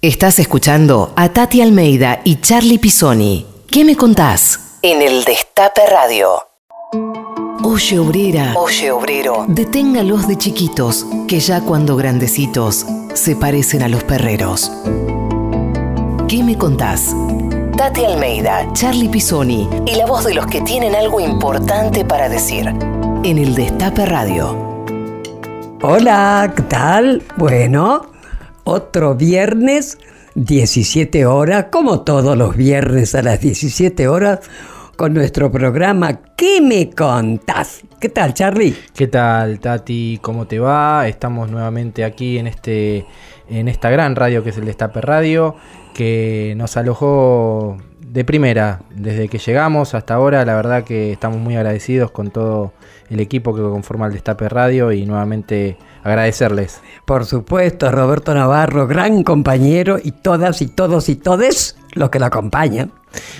Estás escuchando a Tati Almeida y Charlie Pisoni. ¿Qué me contás? En el Destape Radio. Oye obrera, oye obrero, deténgalos de chiquitos, que ya cuando grandecitos se parecen a los perreros. ¿Qué me contás? Tati Almeida, Charlie Pisoni y la voz de los que tienen algo importante para decir. En el Destape Radio. Hola, ¿qué tal? Bueno, otro viernes, 17 horas, como todos los viernes a las 17 horas, con nuestro programa ¿Qué me contás? ¿Qué tal, Charlie? ¿Qué tal, Tati? ¿Cómo te va? Estamos nuevamente aquí en este en esta gran radio que es el Destape Radio, que nos alojó de primera desde que llegamos hasta ahora. La verdad que estamos muy agradecidos con todo el equipo que conforma el Destape Radio y nuevamente agradecerles. Por supuesto, Roberto Navarro, gran compañero y todas y todos y todes los que lo acompañan.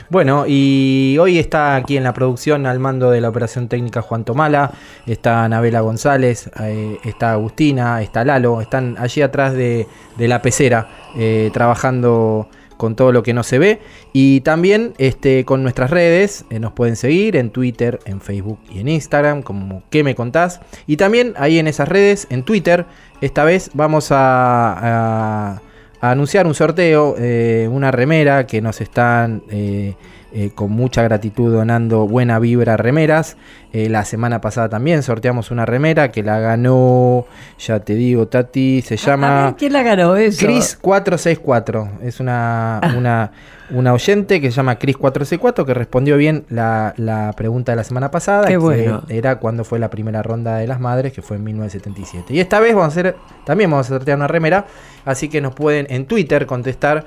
Bueno, y hoy está aquí en la producción al mando de la operación técnica Juan Tomala, está Anabela González, eh, está Agustina, está Lalo, están allí atrás de, de la pecera eh, trabajando con todo lo que no se ve. Y también este, con nuestras redes, eh, nos pueden seguir en Twitter, en Facebook y en Instagram, como ¿Qué me contás? Y también ahí en esas redes, en Twitter, esta vez vamos a, a- a anunciar un sorteo, eh, una remera que nos están... eh, eh, con mucha gratitud donando buena vibra remeras. Eh, la semana pasada también sorteamos una remera que la ganó, ya te digo, Tati, se A llama... ¿Quién la ganó eso? Cris 464 es una, Ah. una, una oyente que se llama Cris 464 que respondió bien la, la pregunta de la semana pasada. Qué que bueno. Era cuando fue la primera ronda de las madres, que fue en 1977. Y esta vez vamos a hacer, también vamos a sortear una remera, así que nos pueden en Twitter contestar.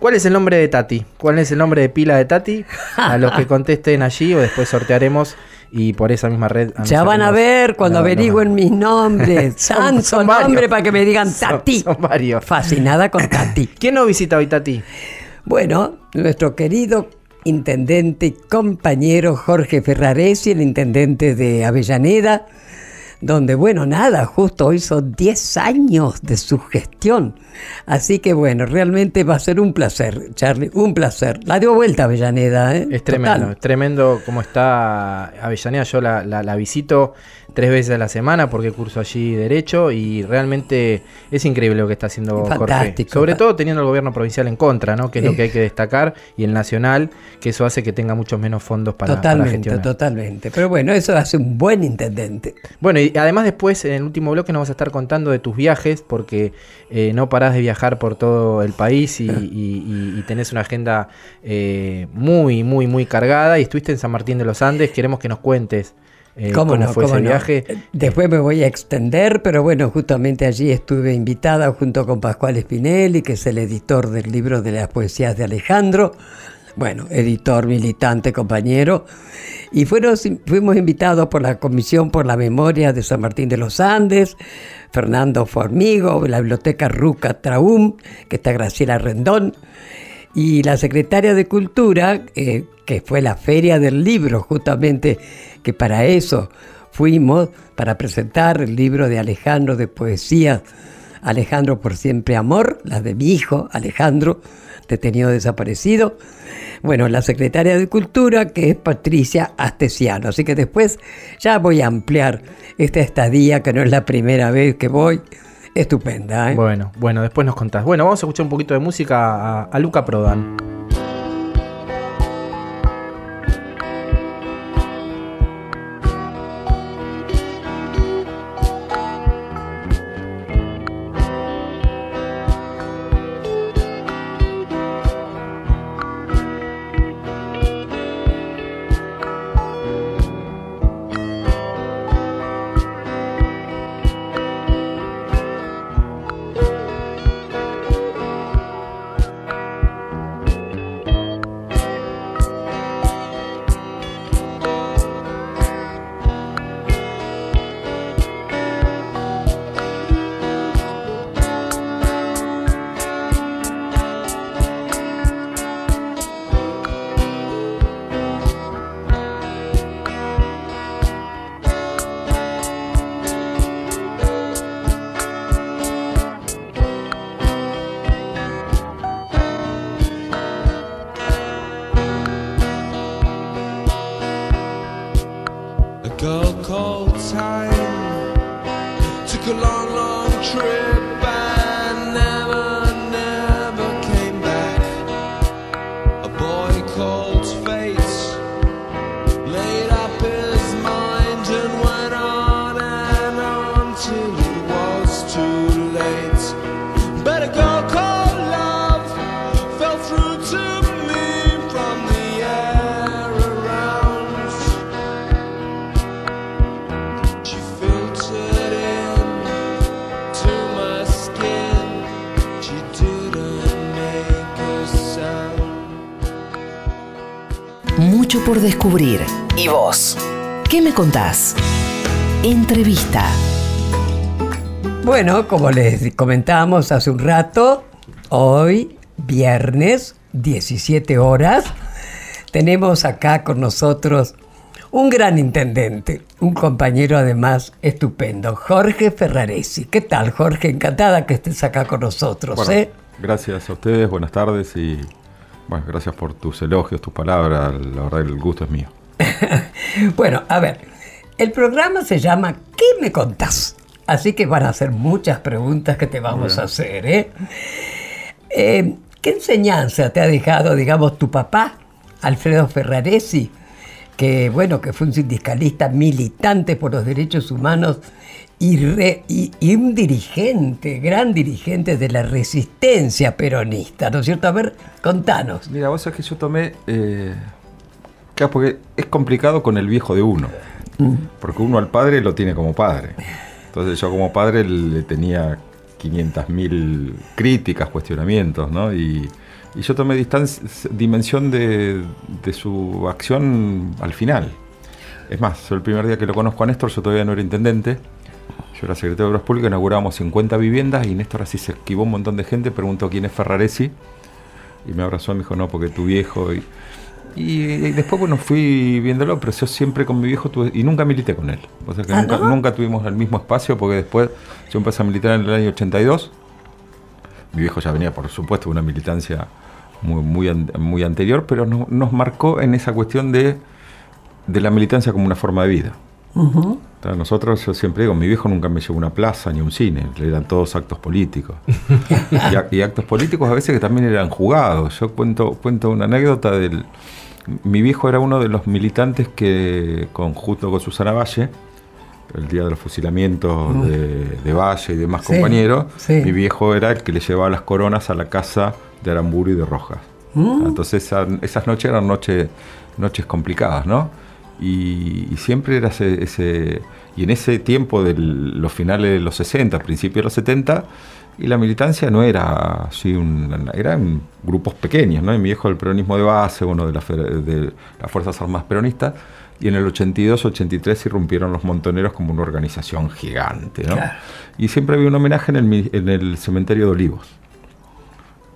¿Cuál es el nombre de Tati? ¿Cuál es el nombre de pila de Tati? A los que contesten allí o después sortearemos y por esa misma red. Ya van a ver cuando la- averigüen mis nombres. Son varios. nombre para que me digan Son- Tati. son varios. Fascinada con Tati. ¿Quién nos visita hoy, Tati? Bueno, nuestro querido intendente y compañero Jorge Ferraresi, el intendente de Avellaneda, donde, bueno, nada, justo hoy son 10 años de su gestión. Así que, bueno, realmente va a ser un placer, Charlie, un placer. La dio vuelta Avellaneda, ¿eh? Es tremendo, Total. es tremendo cómo está Avellaneda. Yo la, la- la visito tres veces a la semana porque curso allí Derecho y realmente es increíble lo que está haciendo Jorge. Fantástico. Sobre todo teniendo el gobierno provincial en contra, ¿no? que es lo que hay que destacar, y el nacional, que eso hace que tenga muchos menos fondos para, para totalmente, gestionar. totalmente. Pero bueno, eso hace un buen intendente. Bueno, y además después en el último bloque nos vas a estar contando de tus viajes, porque eh, no parás de viajar por todo el país y, y- y- y tenés una agenda eh, muy, muy, muy cargada. Y estuviste en San Martín de los Andes, queremos que nos cuentes eh, ¿Cómo, cómo, no? fue cómo ese no? viaje. Después me voy a extender, pero bueno, justamente allí estuve invitada junto con Pascual Spinelli, que es el editor del libro de las poesías de Alejandro. Bueno, editor, militante, compañero. Y fueron, fuimos invitados por la Comisión por la Memoria de San Martín de los Andes, Fernando Formigo, la Biblioteca Ruca Traum, que está Graciela Rendón, y la secretaria de Cultura, eh, que fue la Feria del Libro, justamente, que para eso fuimos, para presentar el libro de Alejandro de poesía, Alejandro por siempre amor, la de mi hijo Alejandro, detenido desaparecido. Bueno, la secretaria de Cultura, que es Patricia Astesiano. Así que después ya voy a ampliar esta estadía, que no es la primera vez que voy. Estupenda, ¿eh? Bueno, bueno, después nos contás. Bueno, vamos a escuchar un poquito de música a, a Luca Prodan. Descubrir. ¿Y vos? ¿Qué me contás? Entrevista. Bueno, como les comentábamos hace un rato, hoy, viernes, 17 horas, tenemos acá con nosotros un gran intendente, un compañero además estupendo, Jorge Ferraresi. ¿Qué tal, Jorge? Encantada que estés acá con nosotros. ¿eh? Gracias a ustedes, buenas tardes y bueno, gracias por tus elogios, tus palabras. La verdad, el gusto es mío. bueno, a ver, el programa se llama ¿Qué me contás? Así que van a hacer muchas preguntas que te vamos a hacer. ¿eh? ¿eh? qué enseñanza te ha dejado, digamos, tu papá, Alfredo Ferraresi? que bueno, que fue un sindicalista militante por los derechos humanos y, y, un dirigente, gran dirigente de la resistencia peronista, ¿no es cierto? A ver, contanos. Mira, vos sabés que yo tomé, eh, claro, porque es complicado con el viejo de uno, mm. porque uno al padre lo tiene como padre. Entonces yo como padre le tenía 500.000 críticas, cuestionamientos, ¿no? Y, y yo tomé distancia, dimensión de, su acción al final. Es más, el primer día que lo conozco a Néstor, yo todavía no era intendente, yo era secretario de Obras Públicas, inaugurábamos 50 viviendas y Néstor así se esquivó un montón de gente, preguntó quién es Ferraresi y me abrazó y me dijo, no, porque tu viejo... Y, y, después, bueno, fui viéndolo, pero yo siempre con mi viejo tuve, y nunca milité con él. O sea que ah, nunca, nunca tuvimos el mismo espacio porque después yo empecé a militar en el año 82 mi viejo ya venía, por supuesto, de una militancia muy, muy, muy anterior, pero nos marcó en esa cuestión de, de, la militancia como una forma de vida. Nosotros, yo siempre digo, mi viejo nunca me llevó a una plaza ni un cine, eran todos actos políticos. y, actos políticos a veces que también eran jugados. Yo cuento, cuento una anécdota del... Mi viejo era uno de los militantes que, con, junto con Susana Valle, el día de los fusilamientos de, Valle y demás compañeros, mi viejo era el que le llevaba las coronas a la casa de Aramburu y de Rojas. Mm. Entonces esas noches eran noches, noches complicadas, ¿no? Y, siempre era ese, Y en ese tiempo de los finales de los 60, principios de los 70, y la militancia no era así, un, eran grupos pequeños, ¿no? Y mi viejo del peronismo de base, uno de, de las Fuerzas Armadas Peronistas, y en el 82-83 irrumpieron los montoneros como una organización gigante. ¿no? Y siempre había un homenaje en el, en el, cementerio de Olivos.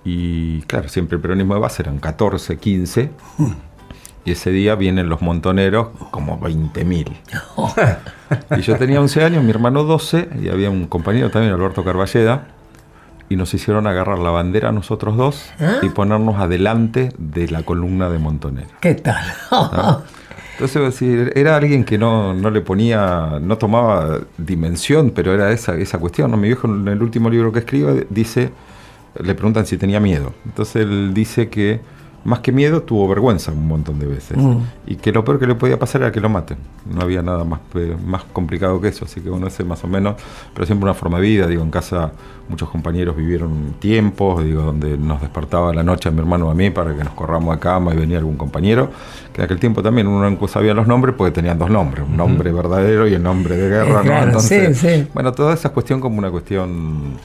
Y claro, siempre el peronismo de base eran 14, 15. Y ese día vienen los montoneros como 20.000. y yo tenía 11 años, mi hermano 12, y había un compañero también, Alberto Carballeda, y nos hicieron agarrar la bandera a nosotros dos ¿Ah? y ponernos adelante de la columna de montoneros. ¿Qué tal? Entonces, era alguien que no, no, le ponía, no tomaba dimensión, pero era esa, esa cuestión. ¿no? Mi viejo en el último libro que escribe dice, le preguntan si tenía miedo. Entonces él dice que más que miedo, tuvo vergüenza un montón de veces. Mm. Y que lo peor que le podía pasar era que lo maten. No había nada más, más complicado que eso. Así que bueno, ese más o menos, pero siempre una forma de vida. Digo, en casa muchos compañeros vivieron tiempos, digo, donde nos despertaba la noche a mi hermano o a mí para que nos corramos a cama y venía algún compañero. Que en aquel tiempo también uno no sabía los nombres porque tenían dos nombres, un nombre verdadero y el nombre de guerra. ¿no? Entonces, bueno, toda esa cuestión como una cuestión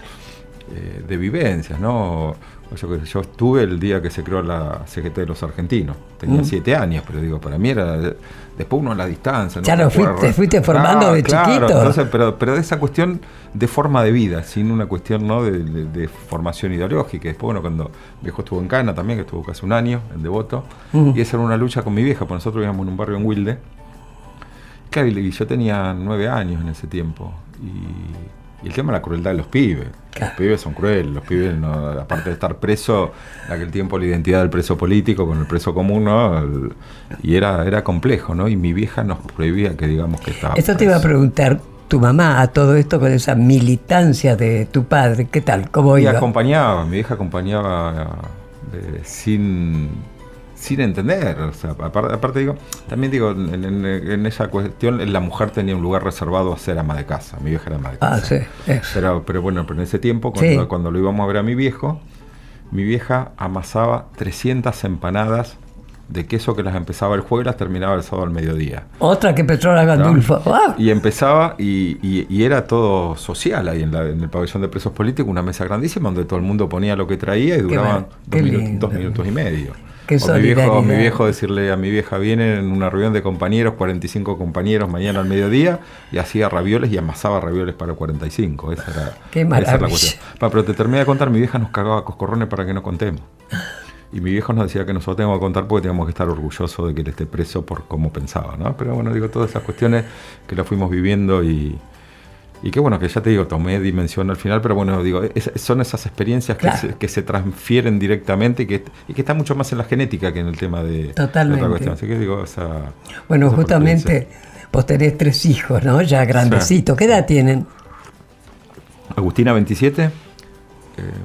eh, de vivencias, ¿no? Yo, yo estuve el día que se creó la CGT de los argentinos. Tenía mm. siete años, pero digo, para mí era. Después uno a la distancia. Ya lo fuiste, fuiste formando de chiquito. pero, pero de esa cuestión de forma de vida, sin una cuestión ¿no? de, formación ideológica. Después, bueno, cuando viejo estuvo en Cana también, que estuvo casi un año en Devoto, mm. y esa era una lucha con mi vieja, porque nosotros vivíamos en un barrio en Wilde. Claro, y yo tenía nueve años en ese tiempo. Y y el tema de la crueldad de los pibes. Los pibes son crueles, los pibes, aparte de estar preso, en aquel tiempo la identidad del preso político con el preso común, ¿no? y era, era complejo, ¿no? Y mi vieja nos prohibía que digamos que estaba. Eso te iba a preguntar, tu mamá a todo esto con esa militancia de tu padre, ¿qué tal? ¿Cómo iba? Y acompañaba, mi vieja acompañaba eh, sin sin entender. O sea, aparte, digo, también digo, en, esa cuestión la mujer tenía un lugar reservado a ser ama de casa. Mi vieja era ama de ah, casa. Ah, sí. Pero, pero bueno, pero en ese tiempo, cuando, cuando lo íbamos a ver a mi viejo, mi vieja amasaba 300 empanadas de queso que las empezaba el jueves y las terminaba el sábado al mediodía. Otra que Petrola Gandulfo. Y empezaba, y, y, era todo social ahí en, en, el pabellón de presos políticos, una mesa grandísima donde todo el mundo ponía lo que traía y duraban dos minutos y medio. Qué O mi, viejo, mi solidaridad. viejo decirle a mi vieja, viene en una reunión de compañeros, 45 compañeros mañana al mediodía, y hacía ravioles y amasaba ravioles para 45. Esa era, Qué esa era maravilla. la cuestión. Pa, pero te terminé de contar, mi vieja nos cagaba a coscorrones para que no contemos. Y mi viejo nos decía que nosotros teníamos que contar porque teníamos que estar orgullosos de que él esté preso por cómo pensaba, ¿no? Pero bueno, digo, todas esas cuestiones que las fuimos viviendo y, y que bueno, que ya te digo, tomé dimensión al final, pero bueno, digo, es- son esas experiencias que, se, que se transfieren directamente y que, y que está mucho más en la genética que en el tema de, de Totalmente. otra cuestión. Así que digo, esa... Bueno, esa justamente vos tenés tres hijos, ¿no? Ya grandecitos. ¿Qué edad tienen? Agustina 27, eh,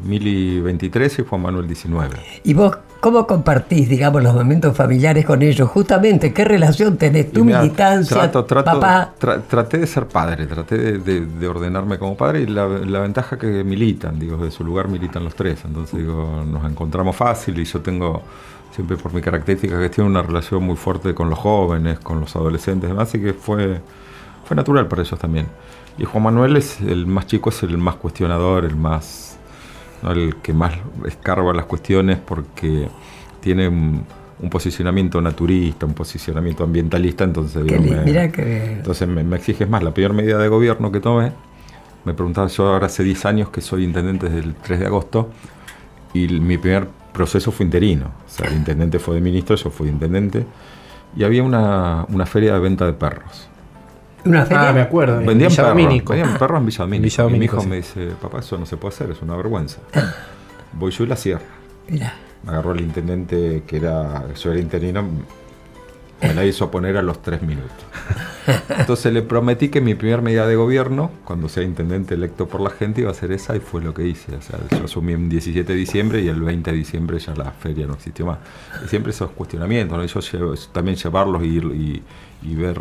Mili 23 y Juan Manuel 19. ¿Y vos cómo compartís, digamos, los momentos familiares con ellos? Justamente, ¿qué relación tenés? Tu Y mira, militancia, trato- trato- papá. tra- traté de ser padre, traté de, de- de ordenarme como padre y la, la ventaja que militan, digo, de su lugar militan los tres, entonces digo, nos encontramos fácil y yo tengo siempre por mi característica que tiene una relación muy fuerte con los jóvenes, con los adolescentes demás, así que fue, fue natural para ellos también. Y Juan Manuel es el más chico, es el más cuestionador, el más ¿no? el que más escarba las cuestiones porque tiene un, un posicionamiento naturista, un posicionamiento ambientalista, entonces digo, me- que- entonces me, me exiges más. La peor medida de gobierno que tomé, me preguntaba yo ahora hace 10 años que soy intendente desde el 3 de agosto y mi primer proceso fue interino. O sea, el intendente fue de ministro, yo fui intendente y había una, una feria de venta de perros. ¿Una feria? Ah, me acuerdo. en Vendían perros, vendían perros en Villa Domínico. Villa y mi hijo sí. me dice, papá, eso no se puede hacer, es una vergüenza. Voy yo y la cierro. Mirá. Me agarró el intendente que era, yo era interino, me la hizo poner a los tres minutos. Entonces le prometí que mi primer medida de gobierno, cuando sea intendente electo por la gente, iba a ser esa y fue lo que hice. O sea, yo asumí el 17 de diciembre y el 20 de diciembre ya la feria no existió más. Y siempre esos cuestionamientos, ¿no? Yo llevo- también llevarlos y, ir- y, y ver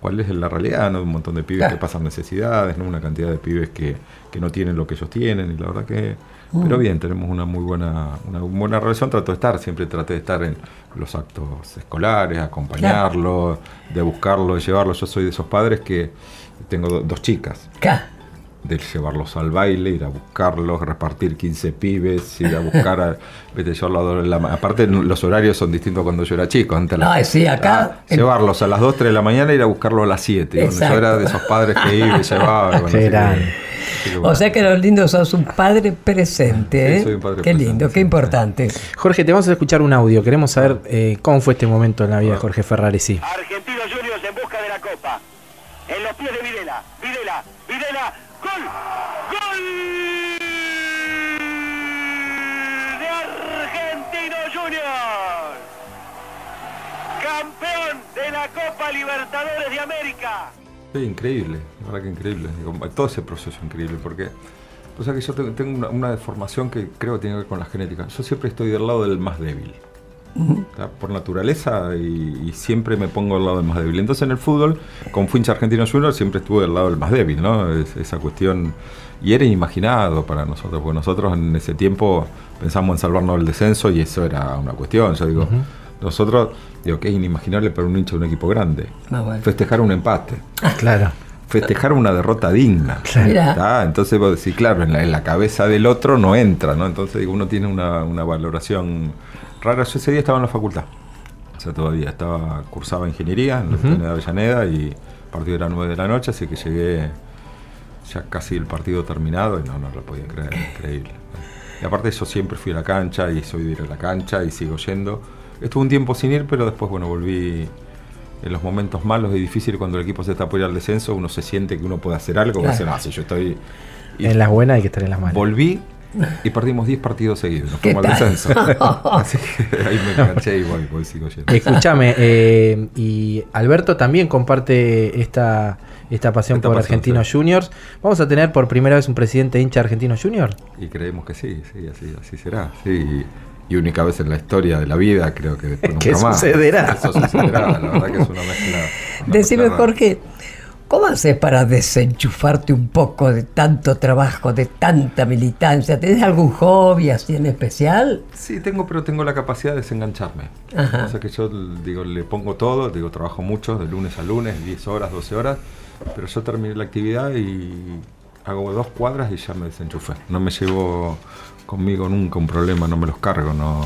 cuál es la realidad, ¿no? Un montón de pibes Claro. que pasan necesidades, ¿no? Una cantidad de pibes que, que no tienen lo que ellos tienen y la verdad que... Pero bien, tenemos una muy buena, una buena relación, trato de estar, siempre traté de estar en los actos escolares, acompañarlo, de buscarlo, de llevarlo. Yo soy de esos padres que tengo do- dos chicas. De llevarlos al baile, ir a buscarlos, repartir 15 pibes, ir a buscar a, vete, llevarlos a la- aparte los horarios son distintos cuando yo era chico, antes a Ay, sí, acá- ah, llevarlos a las 2, 3 de la mañana y ir a buscarlos a las 7. Bueno, yo Exacto. era de esos padres que iba y llevaba. bueno, que- que O bueno. sea que los lindos sos un padre presente, Sí, ¿eh? soy un padre qué presente, lindo, sí, qué sí. importante. Jorge, te vamos a escuchar un audio. Queremos saber eh, cómo fue este momento en la vida de Jorge Ferraresi. Argentinos Juniors en busca de la Copa. En los pies de Videla. Videla. Videla. La Copa Libertadores de América. Sí, increíble, la verdad que increíble. Todo ese proceso es increíble porque, o sea que yo tengo, una, una deformación que creo que tiene que ver con la genética. Yo siempre estoy del lado del más débil. ¿tá? Por naturaleza y, y siempre me pongo al lado del más débil. Entonces en el fútbol, con fui hincha argentino junior, siempre estuve del lado del más débil, ¿no? Es- esa cuestión. Y era inimaginado para nosotros, porque nosotros en ese tiempo pensamos en salvarnos del descenso y eso era una cuestión. Yo digo, nosotros, digo que es inimaginable para un hincha de un equipo grande. Ah, bueno. Festejar un empate Claro. festejar una derrota digna. Mira. ¿tá? Entonces vos decís, claro, en la, en la cabeza del otro no entra, ¿no? Entonces digo, uno tiene una, una valoración rara. Yo ese día estaba en la facultad. O sea, todavía estaba, cursaba ingeniería en la Universidad de Avellaneda y partido era 9 de la noche, así que llegué ya casi el partido terminado y no, no lo podía creer, increíble. Y aparte yo siempre fui a la cancha y soy de ir a la cancha y sigo yendo. Estuve un tiempo sin ir, pero después, bueno, volví en los momentos malos y difíciles cuando el equipo se está por ir al descenso, uno se siente que uno puede hacer algo, Claro. si yo estoy... y En las buenas hay que estar en las malas. volví y perdimos 10 partidos seguidos, nos ¿Qué fuimos al descenso. Así que ahí me enganché y voy, voy, sigo yendo. Escúchame, eh, y Alberto también comparte esta, esta pasión Esta por Argentinos sí. Juniors. ¿Vamos a tener por primera vez un presidente hincha Argentinos Juniors? Y creemos que sí, sí, así, así será. Sí. Y única vez en la historia de la vida, creo que después nunca ¿Qué más. sucederá? Eso sucederá, la verdad que es una mezcla. una Decime, mezcla. Jorge, ¿cómo haces para desenchufarte un poco de tanto trabajo, de tanta militancia? ¿Tenés algún hobby así en especial? Sí, tengo, pero tengo la capacidad de desengancharme. Ajá. O sea que yo digo, le pongo todo, digo, trabajo mucho, de lunes a lunes, 10 horas, 12 horas, pero yo terminé la actividad y hago dos cuadras y ya me desenchufé. No me llevo conmigo nunca un problema, no me los cargo, no,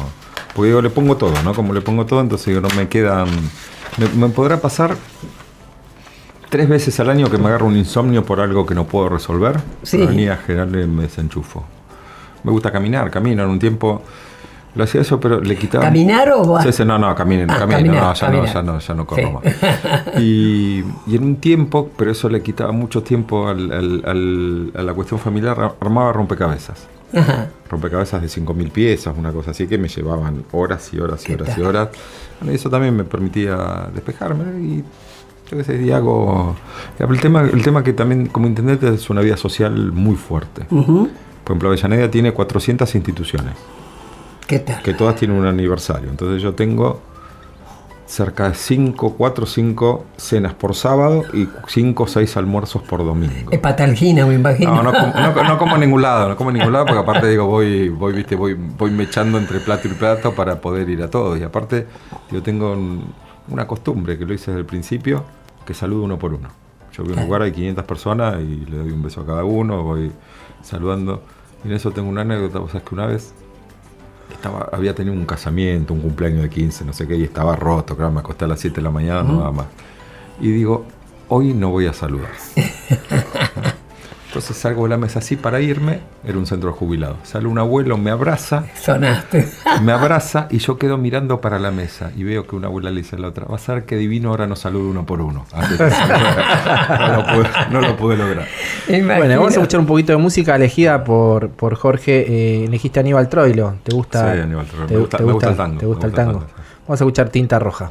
Porque digo, le pongo todo, ¿no? Como le pongo todo, entonces digo, no me quedan. Me, me podrá pasar tres veces al año que me agarro un insomnio por algo que no puedo resolver. Sí. Pero general me desenchufo. Me gusta caminar, camino en un tiempo. Lo hacía eso, pero le quitaba. ¿Caminar o Sí, sí, no, no, camino, Ah, camino, caminar, no, ya caminar. no, ya no, ya no corro Sí. más. Y, y en un tiempo, pero eso le quitaba mucho tiempo al- al- al- a la cuestión familiar, ar- armaba rompecabezas. Ajá. Rompecabezas de 5.000 piezas, una cosa así, que me llevaban horas y horas y ¿Qué horas y horas. Bueno, eso también me permitía despejarme y yo qué sé, y hago... El tema, el tema que también como intendente es una vida social muy fuerte. Ujú. Por ejemplo, Avellaneda tiene 400 instituciones ¿Qué tal? que todas tienen un aniversario. Entonces yo tengo cerca de 5, 4 o 5 cenas por sábado y 5 o 6 almuerzos por domingo. Es patalgina, me imagino. No, no, no, no como en ningún lado, no como en ningún lado porque aparte digo, voy, voy, viste, voy, voy mechando entre plato y plato para poder ir a todos. Y aparte, yo tengo un- una costumbre que lo hice desde el principio, que saludo uno por uno. Yo voy a un lugar, hay 500 personas y le doy un beso a cada uno, voy saludando. Y en eso tengo una anécdota, vos sabés que una vez estaba, había tenido un casamiento, un cumpleaños de 15, no sé qué, y estaba roto, claro, me acosté a las 7 de la mañana, no nada más. Y digo, hoy no voy a saludar. Entonces salgo de la mesa así para irme, era un centro de jubilados. Sale un abuelo, me abraza, Sonaste. me abraza y yo quedo mirando para la mesa y veo que una abuela le dice a la otra, va a ser que divino ahora nos salude uno por uno. Que no, lo pude, no lo pude lograr. Imagino. Bueno, vamos a escuchar un poquito de música elegida por, por Jorge. Eh, elegiste a Aníbal Troilo. ¿Te gusta? Sí, Aníbal Troilo. ¿Te, Me gusta- te me gusta el tango, ¿Te gusta el gusta el tango? tango, sí. Vamos a escuchar Tinta Roja.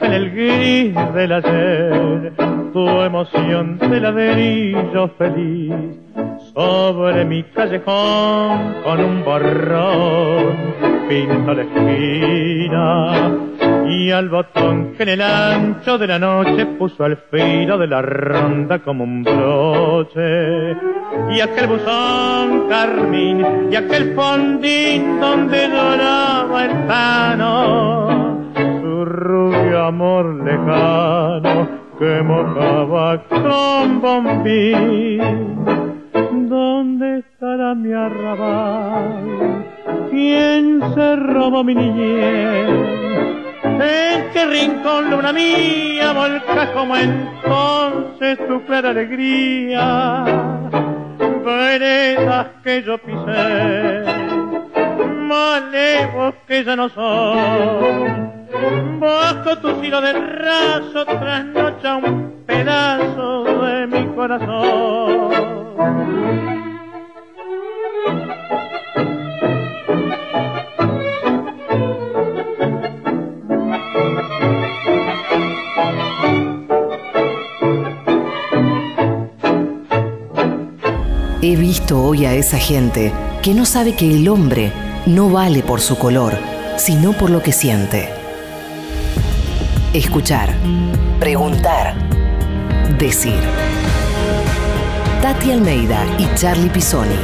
En el gris del ayer, tu emoción de ladrillo feliz, sobre mi callejón con un borrón, pinto la esquina, y al botón que en el ancho de la noche puso al filo de la ronda como un broche, y aquel buzón carmín, y aquel fondín donde lloraba el tano, rubio amor lejano que mojaba con bombín. ¿Dónde estará mi arrabal? ¿Quién se robó mi niñez? ¿En qué rincón luna mía volca como entonces tu clara alegría? Veredas que yo pisé, malevos que ya no son. Bajo tu hilo de raso trasnocha un pedazo de mi corazón. He visto hoy a esa gente que no sabe que el hombre no vale por su color, sino por lo que siente. Escuchar, preguntar, decir. Tati Almeida y Charlie Pisoni.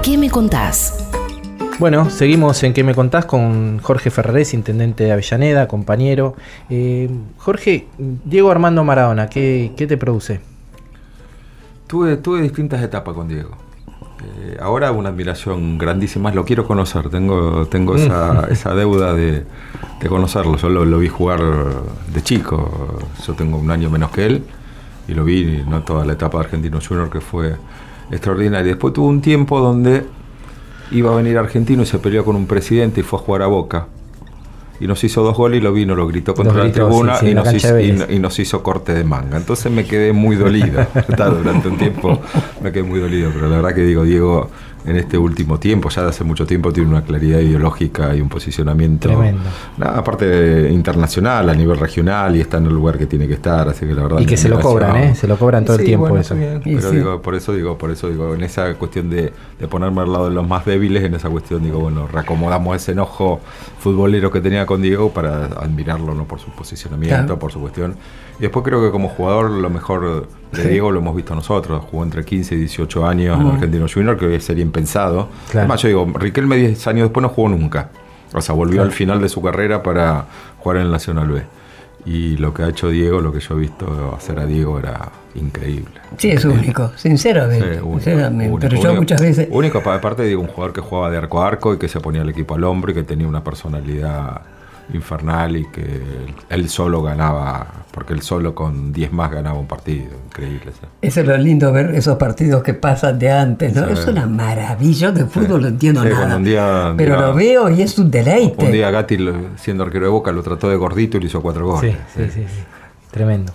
¿Qué me contás? Bueno, seguimos en ¿Qué me contás? con Jorge Ferrerés, intendente de Avellaneda, compañero. Eh, Jorge, Diego Armando Maradona, ¿qué, qué te produce? Tuve, tuve distintas etapas con Diego. Eh, ahora una admiración grandísima, lo quiero conocer, tengo, tengo esa, esa deuda de, de conocerlo. Yo lo, lo vi jugar de chico, yo tengo un año menos que él, y lo vi, ¿no? toda la etapa de Argentino Junior que fue extraordinaria. Después tuvo un tiempo donde iba a venir argentino y se peleó con un presidente y fue a jugar a Boca. Y nos hizo dos goles y lo vino, lo gritó contra la tribuna sí, sí, y, nos hizo, y, nos hizo corte de manga. Entonces me quedé muy dolido. Está, Durante un tiempo me quedé muy dolido. Pero la verdad que digo, Diego, en este último tiempo, ya de hace mucho tiempo, tiene una claridad ideológica y un posicionamiento. Tremendo. Nada, aparte internacional, a nivel regional, y está en el lugar que tiene que estar. Así que la verdad. Y que se lo cobran, ¿eh? Se lo cobran todo el tiempo bueno, eso. bien, pero sí. digo, por eso digo, por eso digo, en esa cuestión de, de ponerme al lado de los más débiles, en esa cuestión digo, bueno, reacomodamos ese enojo futbolero que tenía con Diego para admirarlo, ¿no? Por su posicionamiento, Claro. por su cuestión. Y después creo que como jugador lo mejor de. Diego lo hemos visto nosotros. Jugó entre 15 y 18 años en Ujú. Argentino Junior, que hoy sería impensado. Claro. Además, yo digo, Riquelme 10 años después no jugó nunca. O sea, volvió Claro. al final de su carrera para jugar en el Nacional B. Y lo que ha hecho Diego, lo que yo he visto hacer a Diego era increíble. Sí, es único, sinceramente. Sí, único, sinceramente. único, Pero yo único. muchas veces. Único, pa- aparte digo, un jugador que jugaba de arco a arco y que se ponía el equipo al hombro y que tenía una personalidad infernal y que él, solo ganaba, porque él solo con 10 más ganaba un partido. Increíble. ¿sí? Eso es lo lindo ver esos partidos que pasan de antes, ¿no? Sí. Es una maravilla. Yo de fútbol no entiendo Sí, nada. cuando un día- un pero día- lo veo y es un deleite. Un día Gatti, siendo arquero de Boca, lo trató de gordito y le hizo cuatro Sí, goles. sí, sí, sí. Tremendo.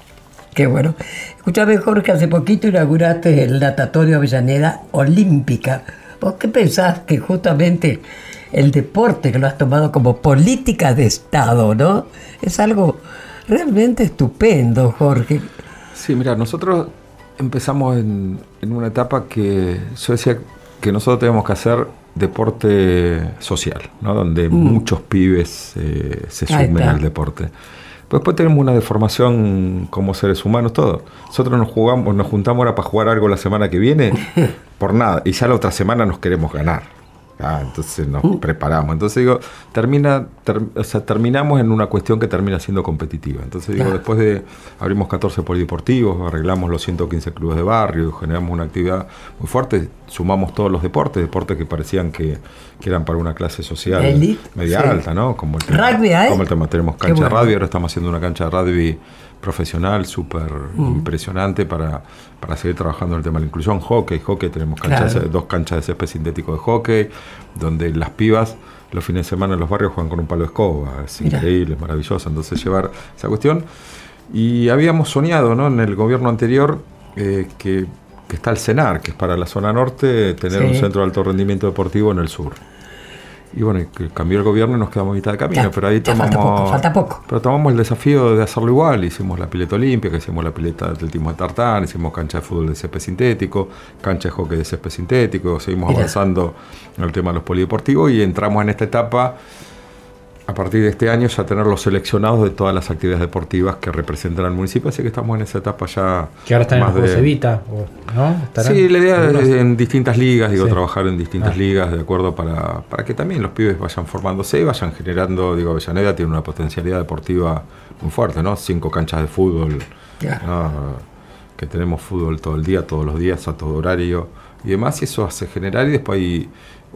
Qué bueno. Escuchame, Jorge, hace poquito inauguraste el natatorio Avellaneda Olímpica. ¿Vos qué pensás que justamente el deporte que lo has tomado como política de Estado, ¿no? Es algo realmente estupendo, Jorge. Sí, mira, nosotros empezamos en, en una etapa que yo decía que nosotros tenemos que hacer deporte social, ¿no? donde muchos pibes eh, se Mm. Sumen al deporte. Pero después tenemos una deformación como seres humanos, todo. Nosotros nos jugamos, nos juntamos ahora para jugar algo la semana que viene, por nada, y ya la otra semana nos queremos ganar. Ah, entonces nos Mm. preparamos. Entonces digo, termina, ter- o sea, terminamos en una cuestión que termina siendo competitiva. Entonces digo, después de abrimos 14 polideportivos, arreglamos los 115 clubes de barrio, generamos una actividad muy fuerte, sumamos todos los deportes, deportes que parecían que, que eran para una clase social Elite, media sí. alta, ¿no? Como el ¿Rugby hay? como el tema, tenemos cancha de rugby, ahora estamos haciendo una cancha de rugby profesional, súper Mm. impresionante para, para seguir trabajando en el tema de la inclusión. Hockey, hockey, tenemos canchas, Claro. dos canchas de césped sintético de hockey, donde las pibas los fines de semana en los barrios juegan con un palo de escoba. Es Mirá. increíble, es maravilloso. Entonces llevar esa cuestión. Y habíamos soñado ¿no? en el gobierno anterior eh, que, que está el CENAR, que es para la zona norte, tener Sí. un centro de alto rendimiento deportivo en el sur. Y bueno, cambió el gobierno y nos quedamos a mitad de camino, Ya, pero ahí falta tomamos... poco, falta poco. Pero tomamos el desafío de hacerlo igual. Hicimos la pileta olímpica, hicimos la pileta de atletismo de tartán, hicimos cancha de fútbol de césped sintético, cancha de hockey de césped sintético, seguimos Mira. avanzando en el tema de los polideportivos y entramos en esta etapa a partir de este año ya tener los seleccionados de todas las actividades deportivas que representan al municipio, así que estamos en esa etapa ya Que ahora están en más Juegos de- Evita, ¿no? ¿Estarán? Sí, la idea es en distintas ligas, digo, Sí. trabajar en distintas Ah. ligas, de acuerdo, para, para que también los pibes vayan formándose y vayan generando, digo, Avellaneda tiene una potencialidad deportiva muy fuerte, ¿no? Cinco canchas de fútbol, Ya. ¿no? que tenemos fútbol todo el día, todos los días, a todo horario y demás, y eso hace generar, y después hay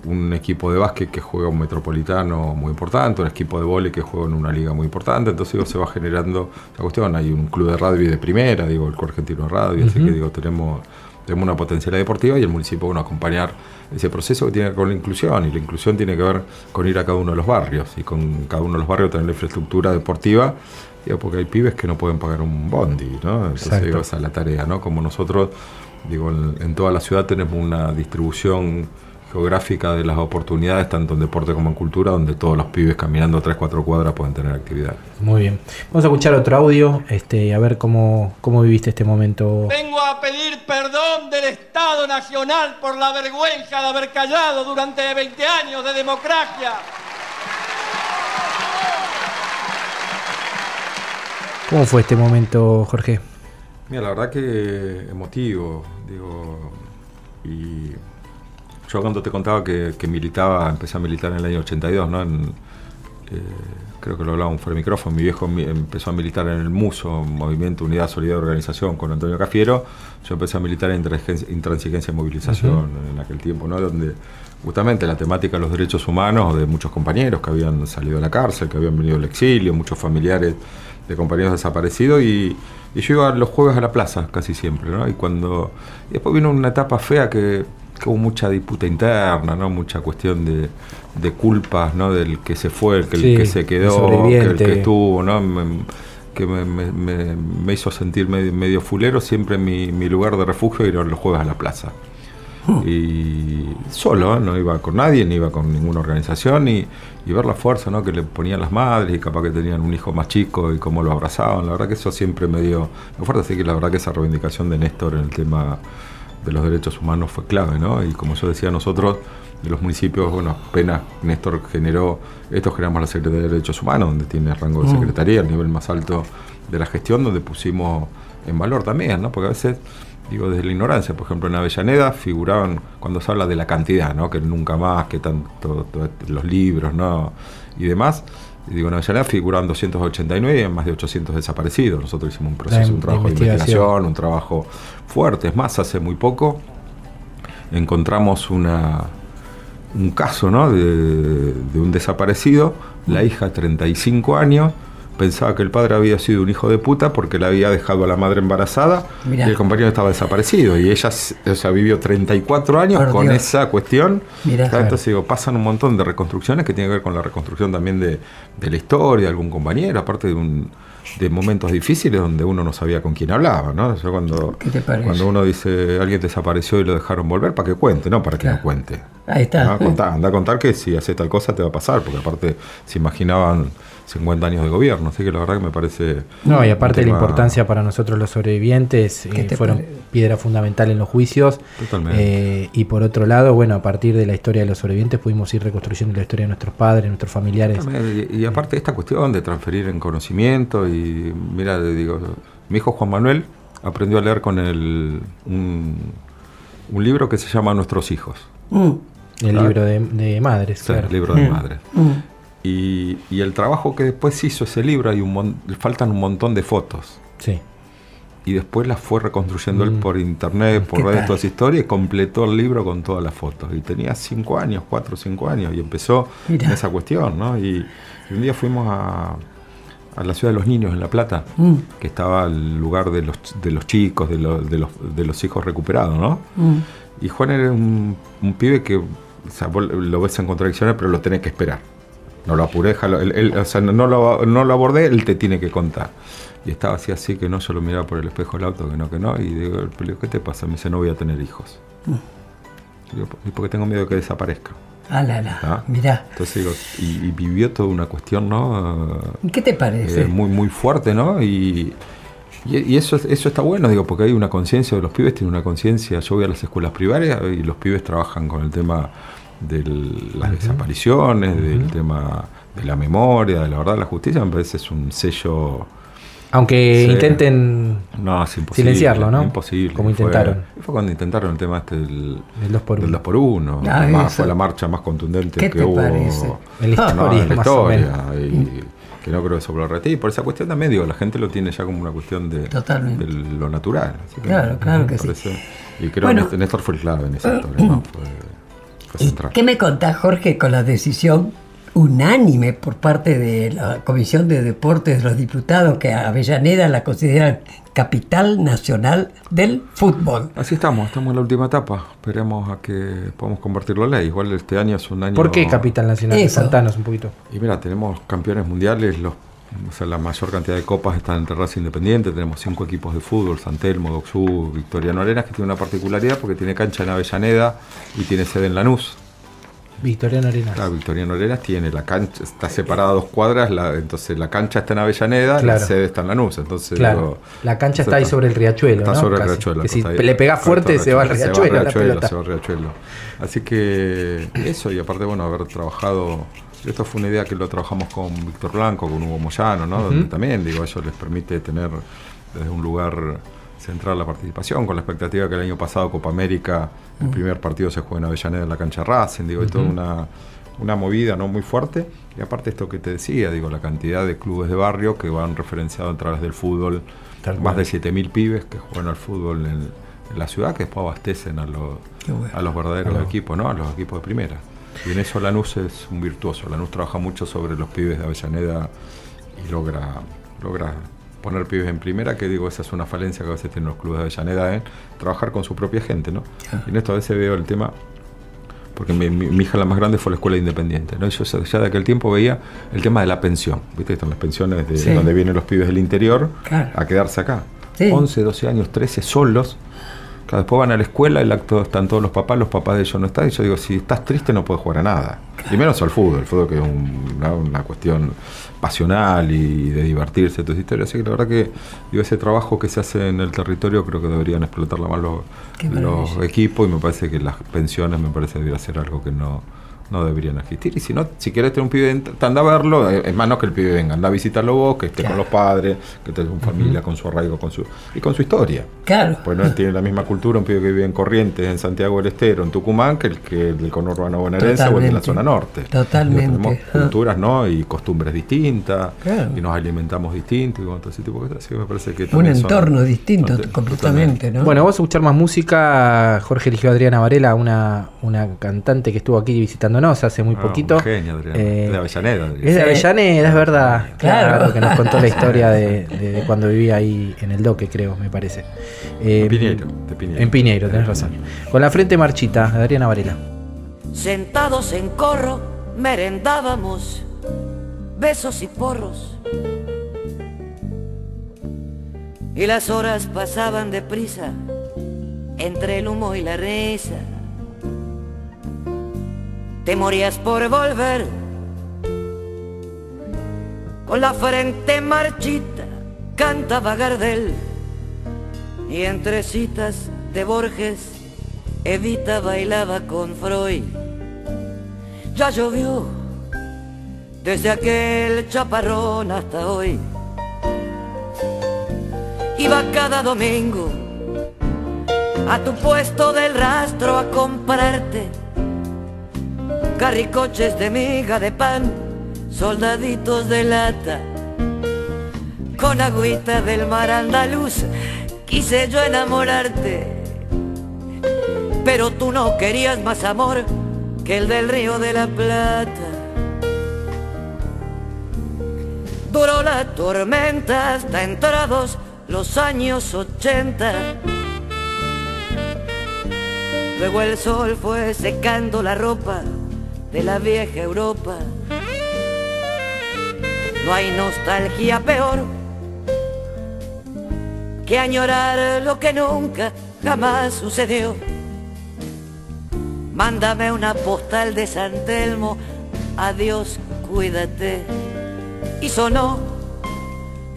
un equipo de básquet que juega un metropolitano muy importante, un equipo de vóley que juega en una liga muy importante, entonces digo, se va generando la cuestión, hay un club de rugby de primera, digo, el Club Argentino de Rugby, así que digo, tenemos, tenemos una potencialidad deportiva y el municipio, bueno, acompañar ese proceso que tiene que ver con la inclusión, y la inclusión tiene que ver con ir a cada uno de los barrios, y con cada uno de los barrios tener la infraestructura deportiva, porque hay pibes que no pueden pagar un bondi, ¿no? Entonces digo, esa es la tarea, ¿no? Como nosotros, digo, en, en toda la ciudad tenemos una distribución geográfica de las oportunidades, tanto en deporte como en cultura, donde todos los pibes caminando 3, 4 cuadras pueden tener actividad. Muy bien. Vamos a escuchar otro audio, este, a ver cómo, cómo viviste este momento. Vengo a pedir perdón del Estado Nacional por la vergüenza de haber callado durante 20 años de democracia. ¿Cómo fue este momento, Jorge? Mira, la verdad que emotivo, digo, y yo cuando te contaba que, que militaba, empecé a militar en el año 82, ¿no? En, eh, creo que lo hablaba fuera de micrófono, mi viejo mi- empezó a militar en el MUSO, Movimiento Unidad Solidaria Organización, con Antonio Cafiero, yo empecé a militar en intransigencia, y movilización en aquel tiempo, ¿no? Donde justamente la temática de los derechos humanos de muchos compañeros que habían salido de la cárcel, que habían venido al exilio, muchos familiares de compañeros desaparecidos y, y yo iba los jueves a la plaza casi siempre, ¿no? Y cuando y después vino una etapa fea que, que hubo mucha disputa interna, ¿no? Mucha cuestión de, de culpas, ¿no? Del que se fue, el que, Sí, el que se quedó, que el que estuvo, ¿no? Me- que me, me- hizo sentir medio, medio fulero, siempre mi, mi lugar de refugio era los jueves a la plaza. Y solo, no iba con nadie, ni iba con ninguna organización, y, y ver la fuerza ¿no? que le ponían las madres, y capaz que tenían un hijo más chico y cómo lo abrazaban, la verdad que eso siempre me dio muy fuerte, así que la verdad que esa reivindicación de Néstor en el tema de los derechos humanos fue clave, ¿no? Y como yo decía, nosotros de los municipios, bueno, apenas Néstor generó, esto generamos la Secretaría de Derechos Humanos, donde tiene rango de secretaría, el nivel más alto de la gestión, donde pusimos en valor también, ¿no? Porque a veces, digo, desde la ignorancia, por ejemplo, en Avellaneda figuraban, cuando se habla de la cantidad, ¿no? Que nunca más, que tanto, los libros, ¿no? Y demás. Digo, en Avellaneda figuraban 289 y hay más de 800 desaparecidos. Nosotros hicimos un proceso, un trabajo de investigación. investigación, un trabajo fuerte. Es más, hace muy poco encontramos una, un caso ¿no? de, de un desaparecido, la hija 35 años, pensaba que el padre había sido un hijo de puta porque le había dejado a la madre embarazada Mirá. y el compañero estaba desaparecido y ella o sea, vivió 34 años Por con Dios. esa cuestión. Mirá. Claro, Entonces digo, pasan un montón de reconstrucciones que tienen que ver con la reconstrucción también de, de la historia, de algún compañero, aparte de un de momentos difíciles donde uno no sabía con quién hablaba, ¿no? Yo cuando, ¿Qué te parece? cuando uno dice alguien desapareció y lo dejaron volver, para que cuente, no para que Claro. no cuente. Ahí está. ¿no? Contá, anda a contar que si hace tal cosa te va a pasar, porque aparte se imaginaban 50 años de gobierno, así que la verdad que me parece... No, y aparte un la tema- importancia para nosotros los sobrevivientes ¿Qué eh, fueron pare- piedra fundamental en los juicios. Totalmente. Eh, y por otro lado, bueno, a partir de la historia de los sobrevivientes pudimos ir reconstruyendo la historia de nuestros padres, nuestros familiares. Y, y aparte esta cuestión de transferir en conocimiento y mira, digo, mi hijo Juan Manuel aprendió a leer con el, un, un libro que se llama Nuestros hijos, Mm, El Claro. libro de, de madres, claro. el libro de Mm. madre. mm. Y, y el trabajo que después hizo ese libro, hay un mon- faltan un montón de fotos. Sí. Y después las fue reconstruyendo él Mm. por internet, por ¿Qué redes, tal? toda esa historia, y completó el libro con todas las fotos. Y tenía cinco años, cuatro o cinco años, y empezó en esa cuestión, ¿no? Y, y un día fuimos a, a la ciudad de los niños, en La Plata, Mm. que estaba el lugar de los, de los chicos, de los, de, los, de los hijos recuperados, ¿no? Mm. Y Juan era un, un pibe que, o sea, vos lo ves en contradicciones, pero lo tenés que esperar. No lo apuré, déjalo, él- él- o sea, no, lo, no lo abordé, él te tiene que contar. Y estaba así, así, que no, yo lo miraba por el espejo del auto, que no, que no. Y digo, ¿qué te pasa? Me dice, no voy a tener hijos. Digo, y porque tengo miedo de que desaparezca. Ah, la, la. Ah. Mirá. Entonces digo, y, y vivió toda una cuestión, ¿no? ¿Qué te parece? Eh, muy muy fuerte, ¿no? Y, y, y eso, es- eso está bueno, digo, porque hay una conciencia los pibes, tienen una conciencia. Yo voy a las escuelas privadas y los pibes trabajan con el tema de las desapariciones, del tema de la memoria, de la verdad, la justicia, me parece es un sello. Aunque intenten No. Silenciarlo, ¿no? Imposible. Como Fue- intentaron. Fue, cuando intentaron el tema este del, el 2 por del 1 2 por 1 Ah, eso. fue la marcha más contundente ¿Qué que te hubo parece? En la historia, en la más historia, y que no creo que eso lo rete. Y por esa cuestión también, digo, la gente lo tiene ya como una cuestión de, Totalmente. de lo natural. Así que, Claro, claro que sí. Y creo Bueno. que Néstor fue el clave en esa historia, ¿no? Fue, fue ¿Y central. qué me contás, Jorge, con la decisión unánime por parte de la Comisión de Deportes de los Diputados que a Avellaneda la consideran capital nacional del fútbol? Así estamos, estamos en la última etapa. Esperemos a que podamos convertirlo en ley. Igual este año es un año. ¿Por qué Capital Nacional? Eso. Contanos un poquito. Y mira, tenemos campeones mundiales, los, o sea, la mayor cantidad de copas están entre Racing Independiente, tenemos cinco equipos de fútbol, San Telmo, Doxú, Victoriano Arenas, que tiene una particularidad porque tiene cancha en Avellaneda y tiene sede en Lanús. Victoriano Arenas. Claro, Victoriano Arenas tiene la cancha, está separada a dos cuadras, la- entonces la cancha está en Avellaneda, Claro. la sede está en Lanús. Entonces, Claro. digo, la cancha está ahí sobre el riachuelo. Está ¿no? sobre el riachuelo. Que si ahí. le pega fuerte se va al se riachuelo, al se va al riachuelo. Así que eso, y aparte, bueno, haber trabajado. Esto fue una idea que lo trabajamos con Víctor Blanco, con Hugo Moyano, ¿no? Donde también, digo, eso les permite tener desde un lugar central la participación, con la expectativa que el año pasado Copa América, el primer partido se juega en Avellaneda en la cancha Racing, digo, y toda una, una movida no muy fuerte. Y aparte esto que te decía, digo, la cantidad de clubes de barrio que van referenciados a través del fútbol, Tal más cual. de 7.000 pibes que juegan al fútbol en, en la ciudad, que después abastecen a los, bueno. a los verdaderos equipos, ¿no? A los equipos de primera. Y en eso Lanús es un virtuoso. Lanús trabaja mucho sobre los pibes de Avellaneda y logra, logra poner pibes en primera, que digo, esa es una falencia que a veces tienen los clubes de Avellaneda, ¿eh? trabajar con su propia gente, ¿no? Y en esto a veces veo el tema, porque mi, mi- mi hija la más grande fue a la escuela independiente, ¿no? Y yo ya- ya de aquel tiempo veía el tema de la pensión, ¿viste? Están las pensiones de Sí. donde vienen los pibes del interior Claro. a quedarse acá. Sí. 11, 12 años, 13 solos. Claro, después van a la escuela, el acto están todos los papás, los papás de ellos no están. Y yo digo, si estás triste no puedes jugar a nada. Y menos al fútbol, el fútbol que es un- una, una cuestión pasional y de divertirse, toda esa historia. Así que la verdad que digo, ese trabajo que se hace en el territorio creo que deberían explotarlo más los, equipos y me parece que las pensiones me parece debería ser algo que no, no deberían existir. Y si no, si quieres tener un pibe, anda a verlo, eh, es más no que el pibe venga, anda a visitarlo vos, que esté con los padres, que esté con familia, con su arraigo, con su y con su historia. Claro. Pues no tiene la misma cultura un pibe que vive en Corrientes, en Santiago del Estero, en Tucumán, que el que el del conurbano bonaerense o el de la Totalmente. zona norte. Totalmente. Tenemos Ah. culturas, ¿no? Y costumbres distintas, Claro. y nos alimentamos distintos, y todo ese tipo de cosas. Así que me parece que Un son- entorno distinto completamente, ¿no? Bueno, vamos a escuchar más música. Jorge eligió a Adriana Varela, una, una cantante que estuvo aquí visitándonos hace muy Ah, poquito. un genio, Adriana. Eh, Es de Avellaneda. Es de. Avellaneda, es verdad. Claro. Claro. que nos contó la historia de, de- de cuando vivía ahí en el Doque, creo, me parece. Eh, En Piñeiro, de Piñeiro. En Piñeiro, tenés razón. Con la frente marchita, Adriana Varela. Sentados en corro, merendábamos besos y porros. Y las horas pasaban deprisa entre el humo y la risa. Te morías por volver con la frente marchita, cantaba Gardel. Y entre citas de Borges, Evita bailaba con Freud. Ya llovió desde aquel chaparrón hasta hoy. Iba cada domingo a tu puesto del rastro a comprarte carricoches de miga de pan, soldaditos de lata, con agüita del mar andaluz. Quise yo enamorarte, pero tú no querías más amor que el del río de la Plata. Duró la tormenta hasta entrados los años 80. Luego el sol fue secando la ropa de la vieja Europa. No hay nostalgia peor que añorar lo que nunca jamás sucedió. Mándame una postal de San Telmo, adiós, cuídate. Y sonó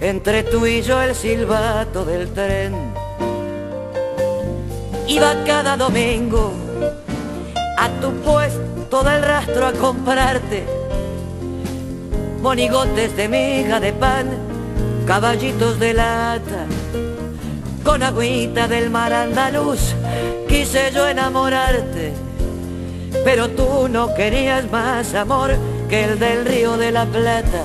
entre tú y yo el silbato del tren. Iba cada domingo a tu puesto del rastro a comprarte monigotes de miga de pan, caballitos de lata, con agüita del mar andaluz. Quise yo enamorarte, pero tú no querías más amor que el del río de la Plata.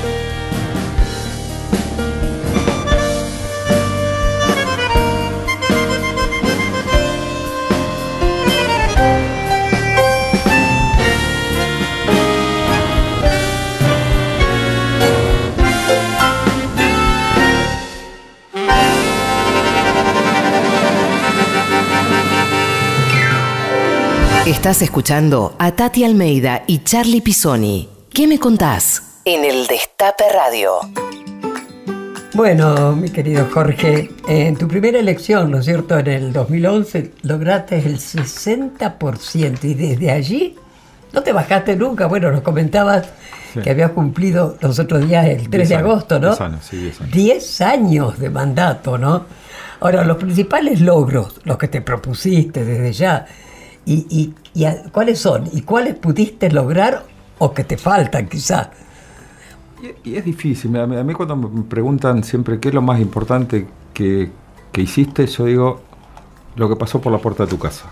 Estás escuchando a Tati Almeida y Charlie Pisoni. ¿Qué me contás? En el Destape Radio. Bueno, mi querido Jorge, en tu primera elección, ¿no es cierto? En el 2011 lograste el 60% y desde allí no te bajaste nunca. Bueno, nos comentabas Sí. que habías cumplido los otros días el 3 de años, agosto, ¿no? diez años, sí, diez años. 10 años de mandato, ¿no? Ahora, los principales logros, los que te propusiste desde ya, y, y- y a- ¿cuáles son? ¿Y cuáles pudiste lograr o que te faltan quizá? Y, y es difícil. A mí, a mí cuando me preguntan siempre qué es lo más importante que, que hiciste, yo digo lo que pasó por la puerta de tu casa.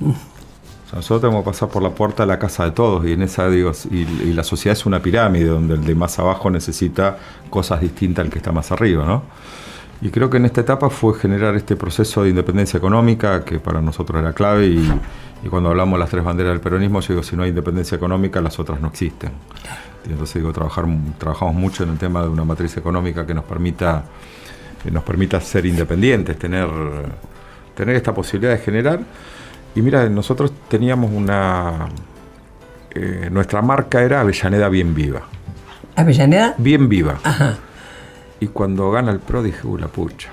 O sea, nosotros tenemos que pasar por la puerta de la casa de todos y en esa digo, y, y la sociedad es una pirámide donde el de más abajo necesita cosas distintas al que está más arriba, ¿no? Y creo que en esta etapa fue generar este proceso de independencia económica que para nosotros era clave y, y cuando hablamos de las tres banderas del peronismo, yo digo, si no hay independencia económica, las otras no existen. Y entonces digo, trabajar, trabajamos mucho en el tema de una matriz económica que nos permita, que nos permita ser independientes, tener, tener esta posibilidad de generar. Y mira, nosotros teníamos una... eh, nuestra marca era Avellaneda Bien Viva. ¿Avellaneda? Bien viva. Ajá. Y cuando gana el PRO dije, uy, la pucha.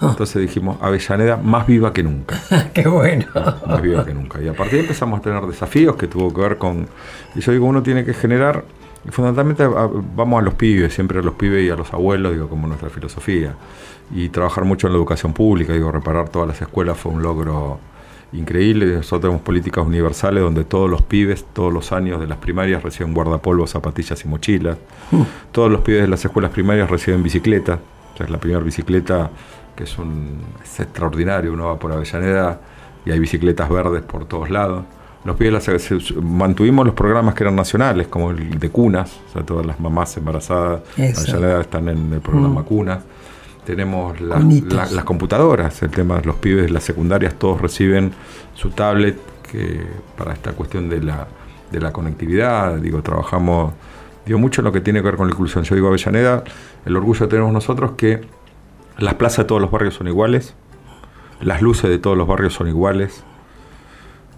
Entonces dijimos, Avellaneda más viva que nunca. Qué bueno. Más viva que nunca. Y a partir de ahí empezamos a tener desafíos que tuvo que ver con... Y yo digo, uno tiene que generar... fundamentalmente vamos a los pibes, siempre a los pibes y a los abuelos, digo, como nuestra filosofía. Y trabajar mucho en la educación pública, digo, reparar todas las escuelas fue un logro increíble. Nosotros tenemos políticas universales donde todos los pibes, todos los años de las primarias reciben guardapolvos, zapatillas y mochilas. Todos los pibes de las escuelas primarias reciben bicicleta. O sea, es la primera bicicleta que es, un, es extraordinario. Uno va por Avellaneda y hay bicicletas verdes por todos lados. Los pibes las- mantuvimos los programas que eran nacionales, como el de cunas, o sea, todas las mamás embarazadas de Eso. Avellaneda están en el programa Mm. cunas. Tenemos la- las computadoras, el tema de los pibes de las secundarias, todos reciben su tablet que para esta cuestión de la, de la conectividad, digo, trabajamos digo, mucho en lo que tiene que ver con la inclusión. Yo digo Avellaneda, el orgullo que tenemos nosotros que las plazas de todos los barrios son iguales, las luces de todos los barrios son iguales,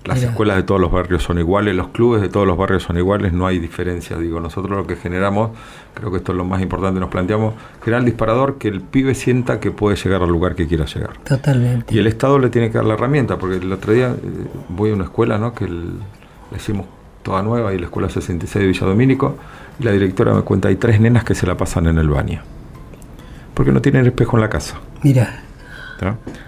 las Mira. escuelas de todos los barrios son iguales, los clubes de todos los barrios son iguales, no hay diferencia. Digo, nosotros lo que generamos, creo que esto es lo más importante, nos planteamos, generar el disparador que el pibe sienta que puede llegar al lugar que quiera llegar. Totalmente. Y el Estado le tiene que dar la herramienta, porque el otro día eh, voy a una escuela, ¿no? Que el- la hicimos toda nueva, y la escuela 66 de Villa Domínico, y la directora me cuenta, hay tres nenas que se la pasan en el baño. Porque no tienen espejo en la casa. Mira.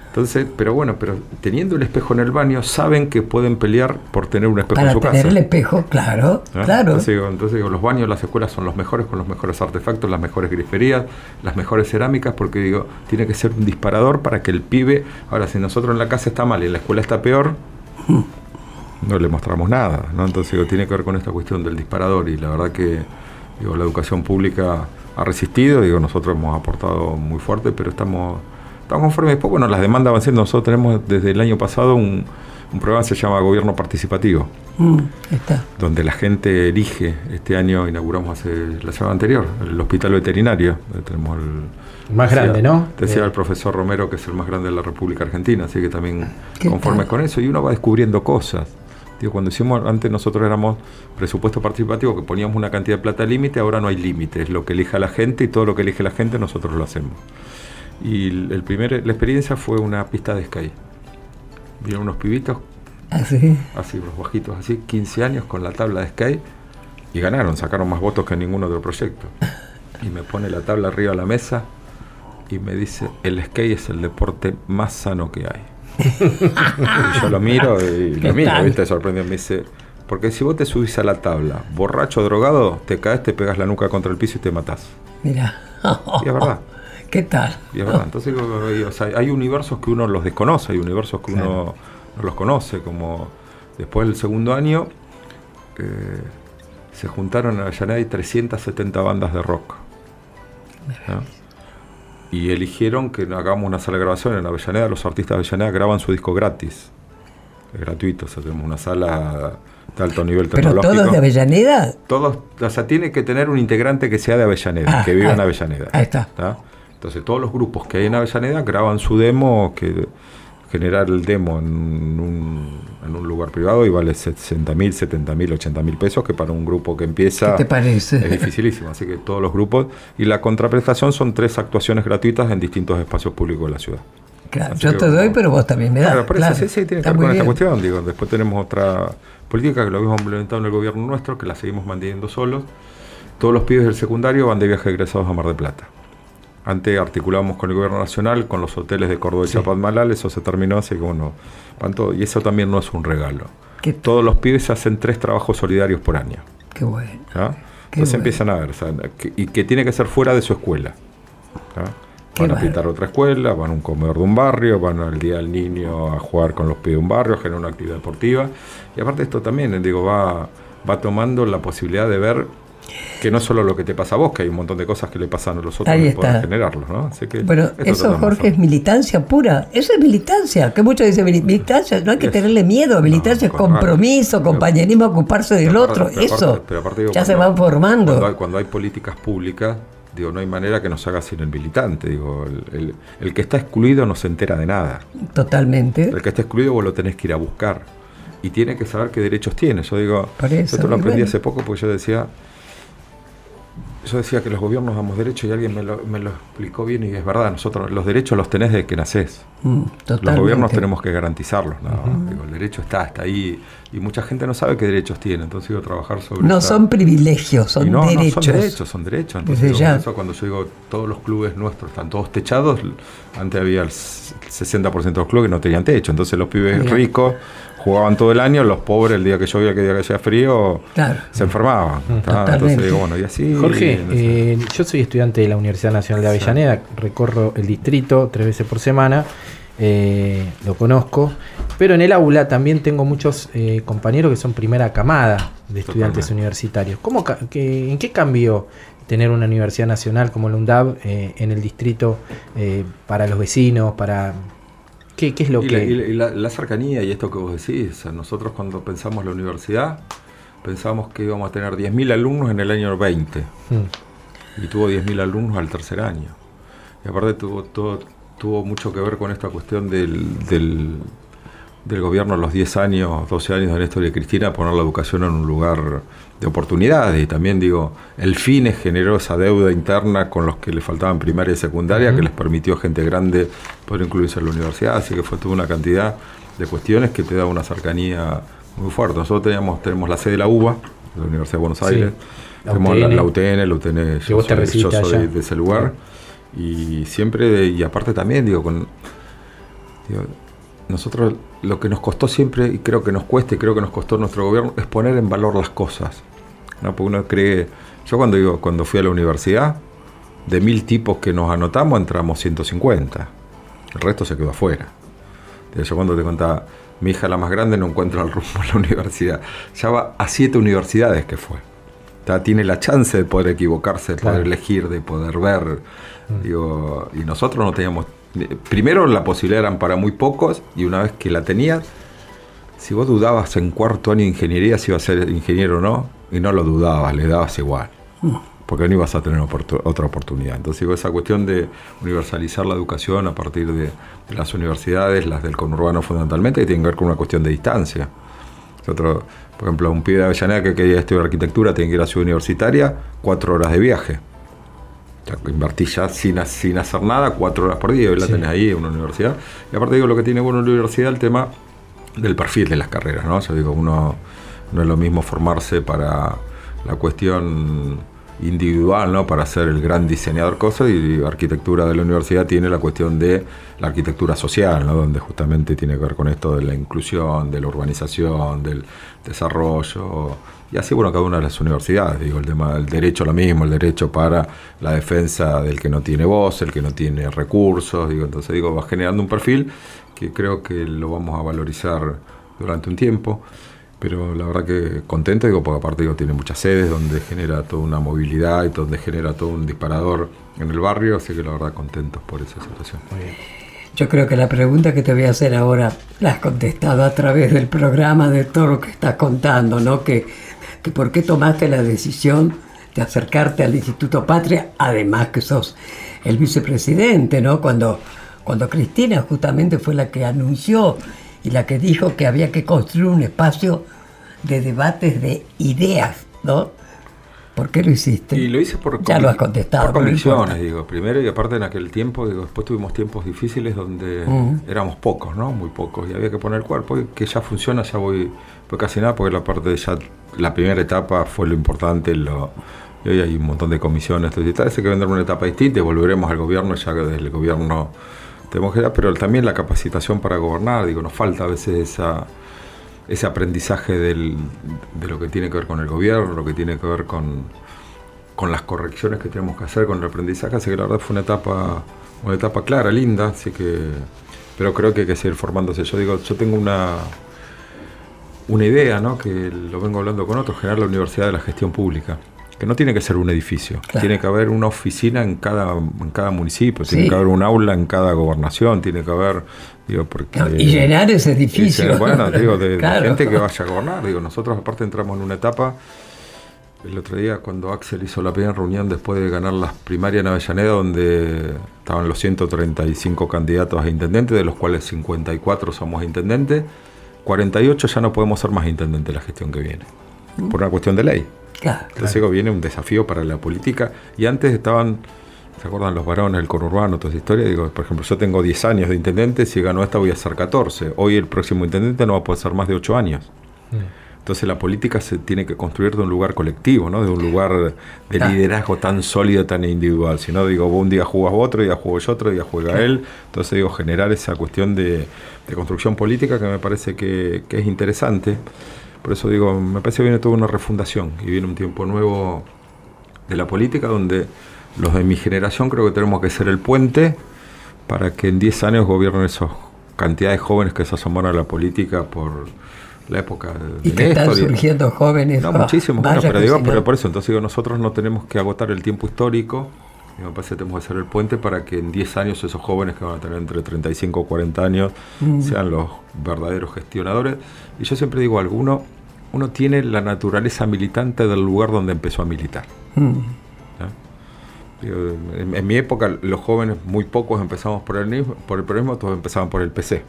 Entonces, pero bueno, pero teniendo el espejo en el baño, saben que pueden pelear por tener un espejo en para su tener casa. el espejo, claro, claro. Entonces, digo, entonces digo, los baños, las escuelas son los mejores, con los mejores artefactos, las mejores griferías, las mejores cerámicas, porque digo, tiene que ser un disparador para que el pibe, ahora si nosotros en la casa está mal y en la escuela está peor, no le mostramos nada, ¿no? Entonces digo, tiene que ver con esta cuestión del disparador y la verdad que digo, la educación pública ha resistido, digo, nosotros hemos aportado muy fuerte, pero estamos, estamos conformes. Después, bueno, las demandas van siendo, nosotros tenemos desde el año pasado un, un programa que se llama Gobierno Participativo Mm, está. donde la gente elige, este año inauguramos hace la semana anterior, el hospital veterinario, donde tenemos el Más decía- grande, ¿no? Decía Eh. el profesor Romero que es el más grande de la República Argentina, así que también ¿Qué conforme tal? con eso, y uno va descubriendo cosas. Digo, cuando hicimos, antes nosotros éramos presupuesto participativo, que poníamos una cantidad de plata límite, ahora no hay límite, es lo que elija la gente y todo lo que elige la gente nosotros lo hacemos. Y el primer, la experiencia fue una pista de sky. Vieron unos pibitos Así. así, los bajitos, así, 15 años con la tabla de Sky y ganaron, sacaron más votos que ningún otro proyecto. Y me pone la tabla arriba de la mesa y me dice, el Sky es el deporte más sano que hay. Y yo lo miro y ¿Qué lo miro, tal? ¿viste? Sorprendido, me dice, porque si vos te subís a la tabla, borracho, drogado, te caes, te pegas la nuca contra el piso y te matás. Mira. Y es verdad. ¿Qué tal? Y es verdad. Entonces, o sea, hay universos que uno los desconoce, hay universos que uno no los conoce, como después del segundo año eh, se juntaron en Avellaneda y 370 bandas de rock. ¿no? Y eligieron que hagamos una sala de grabación en Avellaneda, los artistas de Avellaneda graban su disco gratis. Es gratuito, o sea, tenemos una sala de alto nivel ¿Pero tecnológico. todos de Avellaneda? Todos, o sea, tiene que tener un integrante que sea de Avellaneda, Ah, que viva en ah, Avellaneda. ahí está. ¿tá? Entonces, todos los grupos que hay en Avellaneda graban su demo, que generar el demo en un, en un lugar privado y vale 60 mil, 70 mil, 80 mil pesos, que para un grupo que empieza ¿Qué te parece? es dificilísimo. Así que todos los grupos. Y la contraprestación son tres actuaciones gratuitas en distintos espacios públicos de la ciudad. Claro, Así yo que, te doy, pero vos también me das. Claro, por eso claro. sí, sí, tiene que ver con esta cuestión. Digo, después tenemos otra política que lo habíamos implementado en el gobierno nuestro, que la seguimos manteniendo solos. Todos los pibes del secundario van de viaje egresados a Mar del Plata. Antes articulábamos con el gobierno nacional, con los hoteles de Córdoba y Chapadmalal, eso se terminó, así que bueno, van todo- y eso también no es un regalo. Qué- Todos los pibes hacen tres trabajos solidarios por año. Qué bueno. ¿ah? Qué Entonces bueno. empiezan a ver, y que tiene que ser fuera de su escuela. ¿ah? Van a pintar otra escuela, van a un comedor de un barrio, van al día del niño a jugar con los pibes de un barrio, generar una actividad deportiva. Y aparte esto también, digo, va, va tomando la posibilidad de ver que no es solo lo que te pasa a vos, que hay un montón de cosas que le pasan a los otros Ahí y poder está. generarlos, ¿no? Así que Pero eso, Jorge, es militancia pura. Eso es militancia. Que muchos dicen mili- militancia. No hay que Es- tenerle miedo. Militancia es compromiso, compañerismo, ocuparse del Pero otro. pero eso. aparte- pero aparte digo, ya se van formando. Cuando hay, cuando hay políticas públicas, digo, no hay manera que nos haga sin el militante. Digo, el, el- el que está excluido no se entera de nada. Totalmente. El que está excluido vos lo tenés que ir a buscar. Y tiene que saber qué derechos tiene. Yo digo, eso, esto lo aprendí bueno. hace poco porque yo decía, yo decía que los gobiernos damos derechos y alguien me lo, me lo explicó bien y es verdad, nosotros los derechos los tenés desde que nacés. Mm, Los gobiernos tenemos que garantizarlos. ¿no? Digo, el derecho está, está ahí y mucha gente no sabe qué derechos tiene. Entonces digo, trabajar sobre No son privilegios, son no, derechos. No, son derechos, son derechos. Entonces, Desde digo, ya. por eso cuando yo digo todos los clubes nuestros están todos techados, antes había el s- 60% de los clubes que no tenían techo. Entonces los pibes ricos jugaban todo el año, los pobres el día que llovía, que día que hacía frío, Claro. se enfermaban. Totalmente. Entonces digo, bueno, y así. Jorge, no sé. eh, yo soy estudiante de la Universidad Nacional de Avellaneda, recorro el distrito tres veces por semana, eh, lo conozco, pero en el aula también tengo muchos eh, compañeros que son primera camada de estudiantes Totalmente. universitarios. ¿Cómo, ca- qué- ¿En qué cambió tener una universidad nacional como la UNDAB eh, en el distrito eh, para los vecinos, para... ¿Qué, qué es lo Y que...? la, y la- y la- la cercanía y esto que vos decís, nosotros cuando pensamos la universidad, pensamos que íbamos a tener 10.000 alumnos en el año 20 Mm, y tuvo 10.000 alumnos al tercer año. Y aparte tuvo, todo, tuvo mucho que ver con esta cuestión del, del, del gobierno a los 10 años, 12 años de Néstor y Cristina, poner la educación en un lugar de oportunidades. Y también digo, el FINE generó esa deuda interna con los que le faltaban primaria y secundaria, que les permitió a gente grande poder incluirse en la universidad. Así que fue toda una cantidad de cuestiones que te da una cercanía muy fuerte. Nosotros teníamos, tenemos la sede de la UBA, de la Universidad de Buenos Sí. Aires. La Tenemos la, UTN. la UTN, la UTN, yo vos te soy, yo de ese lugar. Y siempre, y aparte también, digo, con digo, nosotros lo que nos costó siempre, y creo que nos cuesta, y creo que nos costó nuestro gobierno, es poner en valor las cosas. ¿No? Porque uno cree, yo cuando digo, cuando fui a la universidad, de mil tipos que nos anotamos, entramos 150. El resto se quedó afuera. Yo cuando te contaba, mi hija la más grande no encuentra el rumbo a la universidad. Ya va a siete universidades que fue. Ya tiene la chance de poder equivocarse, de Claro. poder elegir, de poder ver. Digo, y nosotros no teníamos. Primero la posibilidad eran para muy pocos, y una vez que la tenías, si vos dudabas en cuarto año de ingeniería si ibas a ser ingeniero o no, y no lo dudabas, le dabas igual. Porque no ibas a tener otra oportunidad. Entonces, digo, esa cuestión de universalizar la educación a partir de, de las universidades, las del conurbano fundamentalmente, que tienen que ver con una cuestión de distancia. Nosotros, por ejemplo, un pibe de Avellaneda que quería estudiar arquitectura tiene que ir a Ciudad Universitaria, cuatro horas de viaje. O sea, invertís ya sin, sin hacer nada, cuatro horas por día, y hoy la Sí. tenés ahí en una universidad. Y aparte digo, lo que tiene buena universidad el tema del perfil de las carreras, ¿no? Digo, uno no es lo mismo formarse para la cuestión individual, ¿no? Para ser el gran diseñador cosas y arquitectura de la universidad tiene la cuestión de la arquitectura social, ¿no? Donde justamente tiene que ver con esto de la inclusión, de la urbanización, del desarrollo y así, bueno, cada una de las universidades, digo, el tema del derecho lo mismo, el derecho para la defensa del que no tiene voz, el que no tiene recursos, digo, entonces digo, va generando un perfil que creo que lo vamos a valorizar durante un tiempo, pero la verdad que contento, digo, porque aparte digo, tiene muchas sedes donde genera toda una movilidad y donde genera todo un disparador en el barrio, así que la verdad contento por esa situación. Muy bien. Yo creo que la pregunta que te voy a hacer ahora la has contestado a través del programa de todo lo que estás contando, ¿no? Que que por qué tomaste la decisión de acercarte al Instituto Patria, además que sos el vicepresidente, ¿no? Cuando, cuando Cristina justamente fue la que anunció y la que dijo que había que construir un espacio de debates de ideas, ¿no? ¿Por qué lo hiciste? Y lo hice por, ya lo has contestado, por convicciones, digo. Primero y aparte en aquel tiempo, digo, después tuvimos tiempos difíciles donde éramos pocos, ¿no? Muy pocos. Y había que poner el cuerpo y que ya funciona, ya voy, voy casi nada, porque la parte de ya, la primera etapa fue lo importante, lo, y hoy hay un montón de comisiones, entonces tal, hay que vender una etapa distinta y volveremos al gobierno ya que desde el gobierno dar, pero también la capacitación para gobernar, digo, nos falta a veces esa ese aprendizaje del, de lo que tiene que ver con el gobierno, lo que tiene que ver con, con las correcciones que tenemos que hacer con el aprendizaje, así que la verdad fue una etapa, una etapa clara, linda, así que, pero creo que hay que seguir formándose. Yo digo, yo tengo una, una idea, ¿no? que lo vengo hablando con otros, generar la Universidad de la Gestión Pública que no tiene que ser un edificio, tiene que haber una oficina en cada, en cada municipio, tiene que haber un aula en cada gobernación, tiene que haber, digo, porque... y llenar ese edificio. bueno, digo, de, gente que vaya a gobernar, digo, nosotros aparte entramos en una etapa, el otro día cuando Axel hizo la primera reunión después de ganar las primarias en Avellaneda, donde estaban los 135 candidatos a intendente, de los cuales 54 somos intendentes, 48 ya no podemos ser más intendentes la gestión que viene, por una cuestión de ley. Entonces viene un desafío para la política. Y antes estaban, ¿se acuerdan los varones, el conurbano, toda esa historia? Digo, por ejemplo, yo tengo 10 años de intendente, si gano esta voy a ser 14. Hoy el próximo intendente no va a poder ser más de 8 años. Mm. Entonces la política se tiene que construir de un lugar colectivo, ¿no? de un lugar de liderazgo tan sólido, tan individual. Si no, digo, un día jugas vos, otro día juego yo, otro día juega él. Entonces, digo, generar esa cuestión de, construcción política que me parece que, que es interesante. Por eso digo, me parece que viene toda una refundación y viene un tiempo nuevo de la política donde los de mi generación creo que tenemos que ser el puente para que en 10 años gobiernen esas cantidades de jóvenes que se asomaron a la política por la época de y que están surgiendo jóvenes. No, muchísimos, pero digo, pero por eso, entonces digo, nosotros no tenemos que agotar el tiempo histórico, y me parece que tenemos que hacer el puente para que en 10 años esos jóvenes que van a tener entre 35 o 40 años mm. sean los verdaderos gestionadores. Y yo siempre digo, alguno, uno tiene la naturaleza militante del lugar donde empezó a militar. Mm. En, mi época, los jóvenes, muy pocos empezamos por el, por el peronismo, todos empezaban por el PC.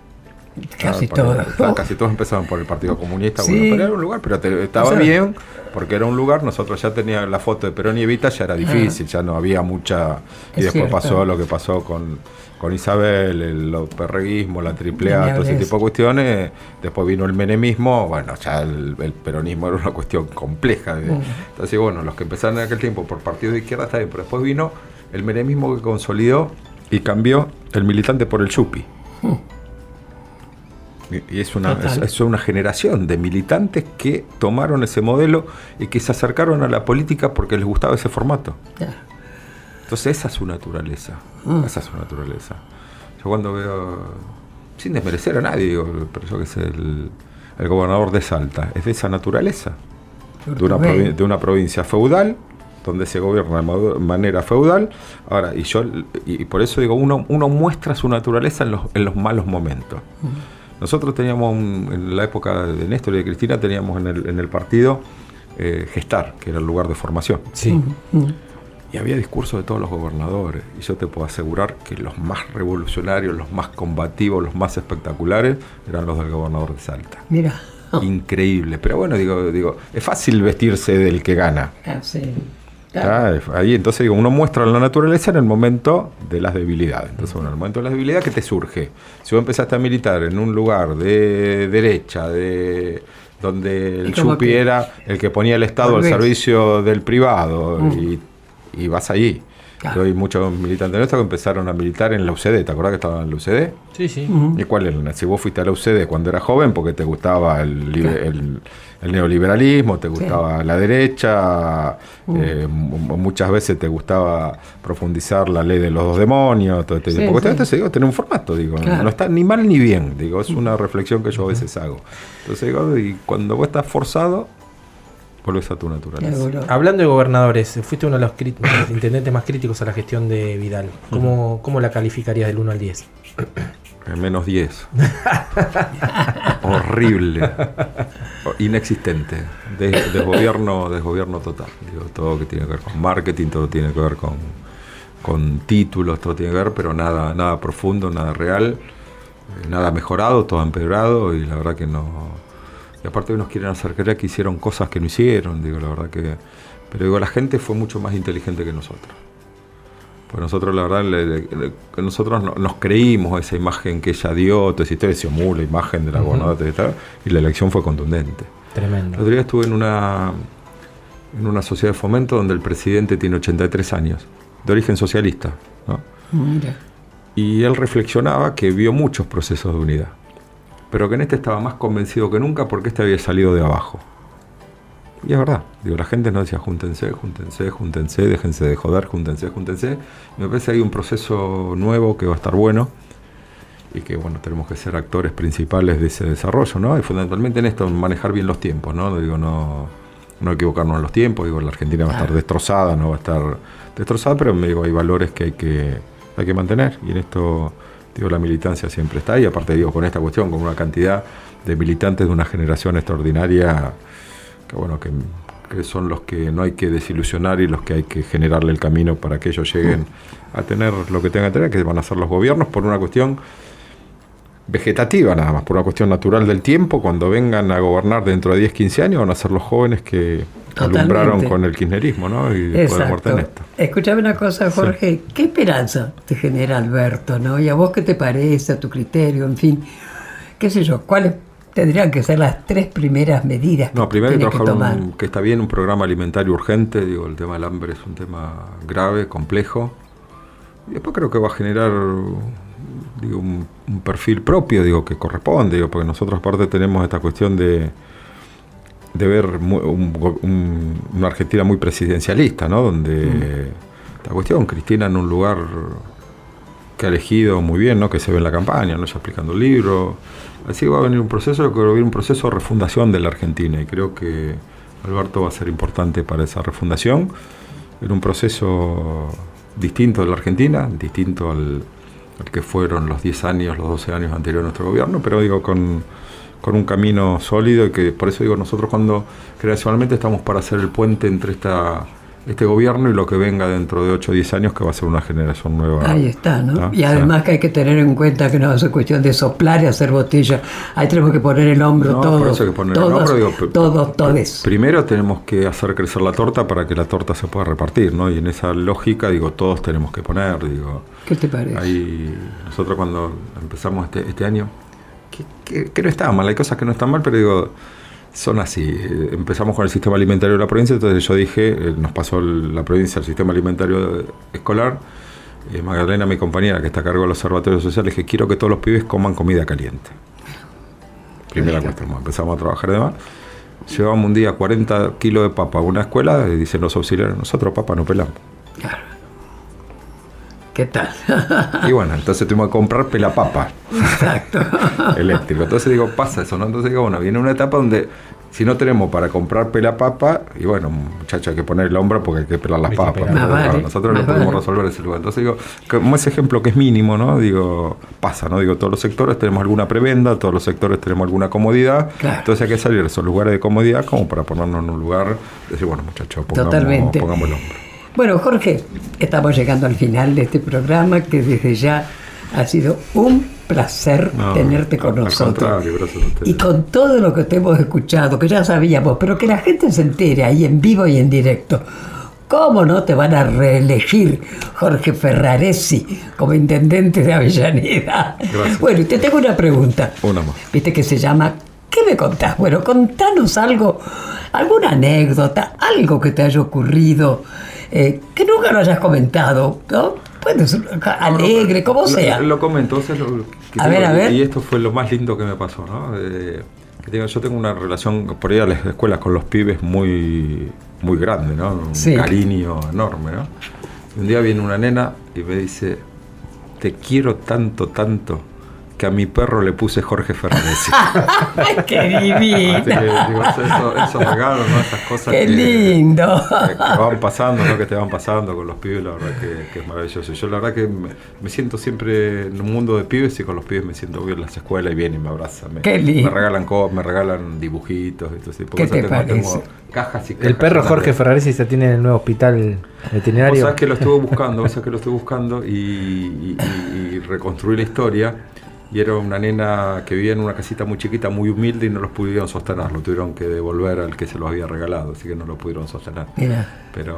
Casi todos. Casi todos empezaban por el Partido Comunista. pero era un lugar, pero estaba bien, porque era un lugar. Nosotros ya teníamos la foto de Perón y Evita, ya era difícil, ya no había mucha. Y después pasó lo que pasó con, con Isabel, el perreguismo, la triple A, todo ese tipo de cuestiones. Después vino el menemismo, bueno, ya el, peronismo era una cuestión compleja. Entonces, bueno, los que empezaron en aquel tiempo por partido de izquierda está bien, pero después vino el menemismo que consolidó y cambió el militante por el chupi. Y es una, es, una generación de militantes que tomaron ese modelo y que se acercaron a la política porque les gustaba ese formato. Entonces esa es su naturaleza. Mm. Esa es su naturaleza. Yo cuando veo, sin desmerecer a nadie, digo, pero yo que sé, el, gobernador de Salta, es de esa naturaleza. De una, de una provincia feudal donde se gobierna de manera feudal. Ahora, y yo y por eso digo, uno, uno muestra su naturaleza en los, en los malos momentos. Nosotros teníamos, en la época de Néstor y de Cristina, teníamos en el, en el partido eh, Gestar, que era el lugar de formación. Sí. Y había discursos de todos los gobernadores. Y yo te puedo asegurar que los más revolucionarios, los más combativos, los más espectaculares eran los del gobernador de Salta. Mira. Increíble. Pero bueno, digo, digo, es fácil vestirse del que gana. Ah, sí. Ah, ahí entonces digo, uno muestra la naturaleza en el momento de las debilidades. Entonces, bueno, en el momento de las debilidades, ¿qué te surge? Si vos empezaste a militar en un lugar de derecha, de, donde el que era el que ponía el Estado al servicio del privado y, y vas allí. Claro. Hay muchos militantes nuestros que empezaron a militar en la UCD, ¿te acordás que estaban en la UCD? Sí, sí. ¿Y cuál era? Si vos fuiste a la UCD cuando eras joven porque te gustaba el, libe- el- el neoliberalismo, te gustaba la derecha, eh, mu- muchas veces te gustaba profundizar la ley de los dos demonios, todo este Sí, tipo de cuestiones. sí. Digo, tener un formato, digo, Claro. no está ni mal ni bien, digo, es una reflexión que yo a veces hago. Entonces digo, y cuando vos estás forzado, volvés a tu naturaleza. Hablando de gobernadores, fuiste uno de los intendentes más críticos a la gestión de Vidal. ¿Cómo, cómo la calificarías del 1 al 10? Eh, Menos 10. Horrible. Inexistente. Des- desgobierno, desgobierno total. Digo, todo que tiene que ver con marketing, todo tiene que ver con, con títulos, todo tiene que ver, pero nada, nada profundo, nada real, eh, nada mejorado, todo empeorado y la verdad que no. Y aparte nos quieren hacer creer que hicieron cosas que no hicieron, digo, la verdad que. Pero digo, la gente fue mucho más inteligente que nosotros. Pues nosotros, la verdad, le- le- nosotros no- nos creímos esa imagen que ella dio, decía, "Mu, la imagen de la gobernadora, y tal", y la elección fue contundente. El Tremendo. otro día estuve en una, en una sociedad de fomento donde el presidente tiene 83 años, de origen socialista, ¿no? Mira. Y él reflexionaba que vio muchos procesos de unidad, pero que en este estaba más convencido que nunca porque este había salido de abajo. Y es verdad, digo, la gente nos decía, júntense, júntense, júntense, déjense de joder, júntense, júntense. Me parece que hay un proceso nuevo que va a estar bueno y que, bueno, tenemos que ser actores principales de ese desarrollo, ¿no? Y fundamentalmente en esto, manejar bien los tiempos, ¿no? Digo, no, no equivocarnos en los tiempos, digo, la Argentina va a estar destrozada, no va a estar destrozada, pero digo, hay valores que hay que, hay que mantener y en esto, la militancia siempre está y aparte, digo, con esta cuestión, con una cantidad de militantes de una generación extraordinaria, que bueno, que, que son los que no hay que desilusionar y los que hay que generarle el camino para que ellos lleguen a tener lo que tengan que tener, que van a ser los gobiernos por una cuestión vegetativa nada más, por una cuestión natural del tiempo, cuando vengan a gobernar dentro de 10, 15 años van a ser los jóvenes que Totalmente. alumbraron con el kirchnerismo, ¿no? Y Exacto. en esto. Escúchame una cosa, Jorge. ¿Qué esperanza te genera Alberto, no? ¿Y a vos qué te parece, a tu criterio, en fin? ¿Qué sé yo? ¿Cuáles tendrían que ser las tres primeras medidas que No, primero que que tomar? un- que está bien un programa alimentario urgente, digo, el tema del hambre es un tema grave, complejo. Y después creo que va a generar digo, un, un perfil propio, digo, que corresponde, digo, porque nosotros aparte tenemos esta cuestión de, de ver un un- una Argentina muy presidencialista, ¿no? Donde esta cuestión, Cristina en un lugar que ha elegido muy bien, ¿no? Que se ve en la campaña, ¿no? Ya explicando el libro. Así que va a venir un proceso, creo que va a venir un proceso de refundación de la Argentina y creo que Alberto va a ser importante para esa refundación en un proceso distinto de la Argentina, distinto al que fueron los 10 años, los 12 años anteriores a nuestro gobierno, pero digo con, con un camino sólido y que por eso digo nosotros cuando creacionalmente estamos para hacer el puente entre esta este gobierno y lo que venga dentro de 8 o 10 años que va a ser una generación nueva. Ahí está, ¿no? ¿no? Y además que hay que tener en cuenta que no es cuestión de soplar y hacer botella. Ahí tenemos que poner el hombro No, todos. por eso hay que poner el todos, hombro, digo, todos, todes. Primero tenemos que hacer crecer la torta para que la torta se pueda repartir, ¿no? Y en esa lógica, digo, todos tenemos que poner, digo, ¿Qué te parece? ahí nosotros cuando empezamos este, este año, que, que- que no está mal, hay cosas que no están mal, pero digo, son así. Eh, Empezamos con el sistema alimentario de la provincia, entonces yo dije, eh, nos pasó el- la provincia el sistema alimentario escolar. eh, Magdalena, mi compañera que está a cargo del observatorio social, dije, quiero que todos los pibes coman comida caliente. Primera cuestión, empezamos a trabajar de más. Llevamos un día 40 kilos de papa a una escuela y dicen los auxiliares, nosotros papa no pelamos. ¿Qué tal? Y bueno, entonces tuvimos que comprar pelapapa Exacto. eléctrico. Entonces digo, pasa eso, ¿no? Entonces digo, bueno, viene una etapa donde si no tenemos para comprar pelapapa, y bueno, muchacho, hay que poner el hombro porque hay que pelar las papas. pelar. nosotros no podemos vale. resolver ese lugar. Entonces digo, como ese ejemplo que es mínimo, ¿no? Digo, pasa, ¿no? Digo, todos los sectores tenemos alguna prebenda, todos los sectores tenemos alguna comodidad. Claro. Entonces hay que salir de esos lugares de comodidad como para ponernos en un lugar, decir, bueno, muchachos, pongamos, Totalmente. pongamos el hombro. Bueno, Jorge, estamos llegando al final de este programa que desde ya ha sido un placer No, tenerte con nosotros. a. Y con todo lo que te hemos escuchado, que ya sabíamos, pero que la gente se entere ahí en vivo y en directo. ¿Cómo no te van a reelegir Jorge Ferraresi como intendente de Avellaneda? Gracias. Bueno, y te tengo una pregunta. Una más. Viste que se llama ¿Qué me contás? Bueno, contanos algo, alguna anécdota, algo que te haya ocurrido, eh, que nunca lo hayas comentado, ¿no? Alegre, como Lo- sea. Lo, comento, o sea, lo A tengo- ver, a ver. Y esto fue lo más lindo que me pasó, ¿no? Eh, que tengo- yo tengo una relación por ahí a las escuelas con los pibes muy, muy grande, ¿no? Un Sí. cariño enorme, ¿no? Y un día viene una nena y me dice, te quiero tanto, tanto, que a mi perro le puse Jorge Ferraresi. ¡Ay, qué divina! digo, eso- esos regalos, ¿no? Esas cosas ¡Qué que, lindo! que, que van pasando, ¿no? que te van pasando con los pibes, la verdad que, que es maravilloso. Yo la verdad que me, me siento siempre en un mundo de pibes y con los pibes me siento bien en las escuelas y vienen y me abrazan. Me, Qué lindo. me regalan co- me regalan dibujitos y todo ese tipo de ¿Qué te cosas. Tengo- parece? tengo cajas y El cajas perro llenas Jorge de- Ferraresi se tiene en el nuevo hospital Vos veterinario. sabés que lo estuve buscando, vos sabés que lo estuve buscando y, y- y- y reconstruí la historia. Y era una nena que vivía en una casita muy chiquita, muy humilde y no los pudieron sostener. Lo tuvieron que devolver al que se los había regalado, así que no lo pudieron sostener. Mira, Pero,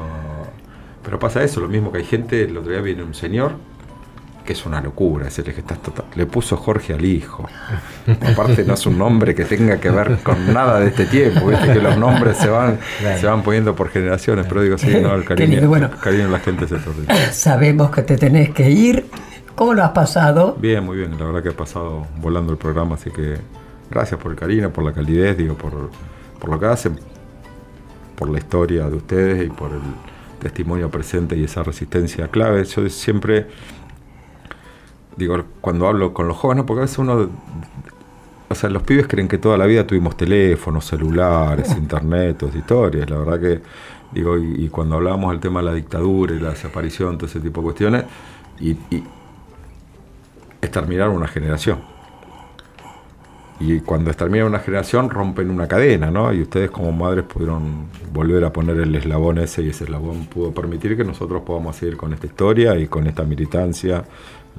pero pasa eso, lo mismo que hay gente, el otro día viene un señor que es una locura, es el que está total- le puso Jorge al hijo. Aparte no es un nombre que tenga que ver con nada de este tiempo, viste que los nombres se van, se van poniendo por generaciones, pero digo, sí, no, el cariño, bueno. el cariño de la gente es extraordinario. sabemos que te tenés que ir. ¿Cómo lo has pasado? Bien, muy bien, la verdad que he pasado volando el programa, así que gracias por el cariño, por la calidez, digo, por, por lo que hacen, por la historia de ustedes y por el testimonio presente y esa resistencia clave. Yo siempre, digo, cuando hablo con los jóvenes, porque a veces uno, o sea, los pibes creen que toda la vida tuvimos teléfonos, celulares, internet, todas historias, la verdad que, digo, y, y cuando hablábamos del tema de la dictadura y la desaparición, todo ese tipo de cuestiones, y, y es terminar una generación. Y cuando es termina una generación rompen una cadena, ¿no? Y ustedes como madres pudieron volver a poner el eslabón ese y ese eslabón pudo permitir que nosotros podamos seguir con esta historia y con esta militancia.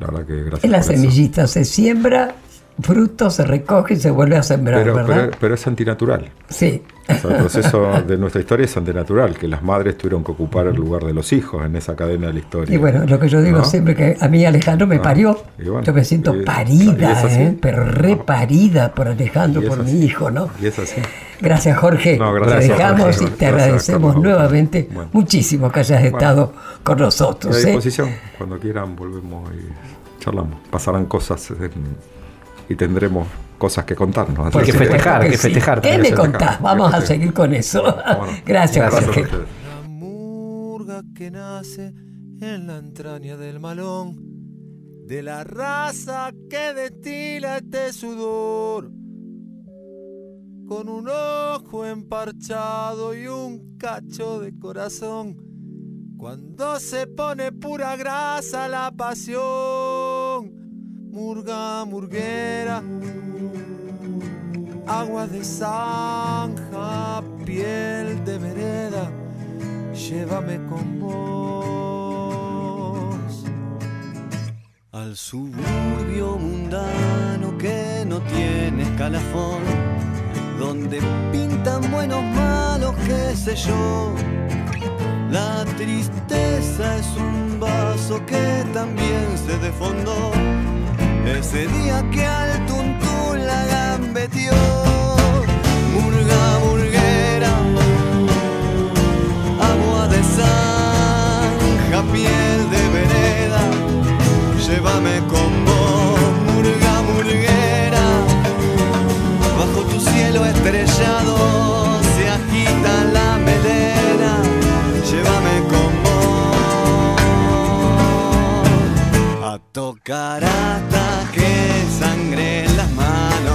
La verdad que gracias la por eso. semillita se siembra, fruto se recoge y se vuelve a sembrar, Pero, ¿verdad? pero, pero es antinatural. sí. O sea, el proceso de nuestra historia es antinatural, que las madres tuvieron que ocupar el lugar de los hijos en esa cadena de la historia. Y bueno, lo que yo digo ¿No? siempre que a mí Alejandro me Ah, parió. y bueno, yo me siento y- y parida, así. ¿eh? pero reparida por Alejandro, Y por así. mi hijo, ¿no? Y es así. Gracias, Jorge. No, gracias, Te dejamos Jorge. y te agradecemos Carlos. nuevamente Bueno. muchísimo que hayas estado con A nosotros. ¿eh? disposición, cuando quieran volvemos y charlamos. Pasarán cosas y tendremos cosas que contarnos. Hay que que- festejar, hay que sí. festejar. ¿Qué me contás? que Vamos a seguir con eso. Bueno, Gracias, gracias. La murga que nace en la entraña del malón, de la raza que destila este sudor, con un ojo emparchado y un cacho de corazón. Cuando se pone pura grasa la pasión, murga, murguera, agua de zanja, piel de vereda, llévame con vos al suburbio mundano que no tiene escalafón, donde pintan buenos malos, qué sé yo. La tristeza es un vaso que también se desfondó. Ese día que al tuntún la gambeteó, murga, murguera, agua de zanja, piel de vereda, llévame con vos, murga, murguera, bajo tu cielo estrellado se agita la tocar hasta que sangre en las manos.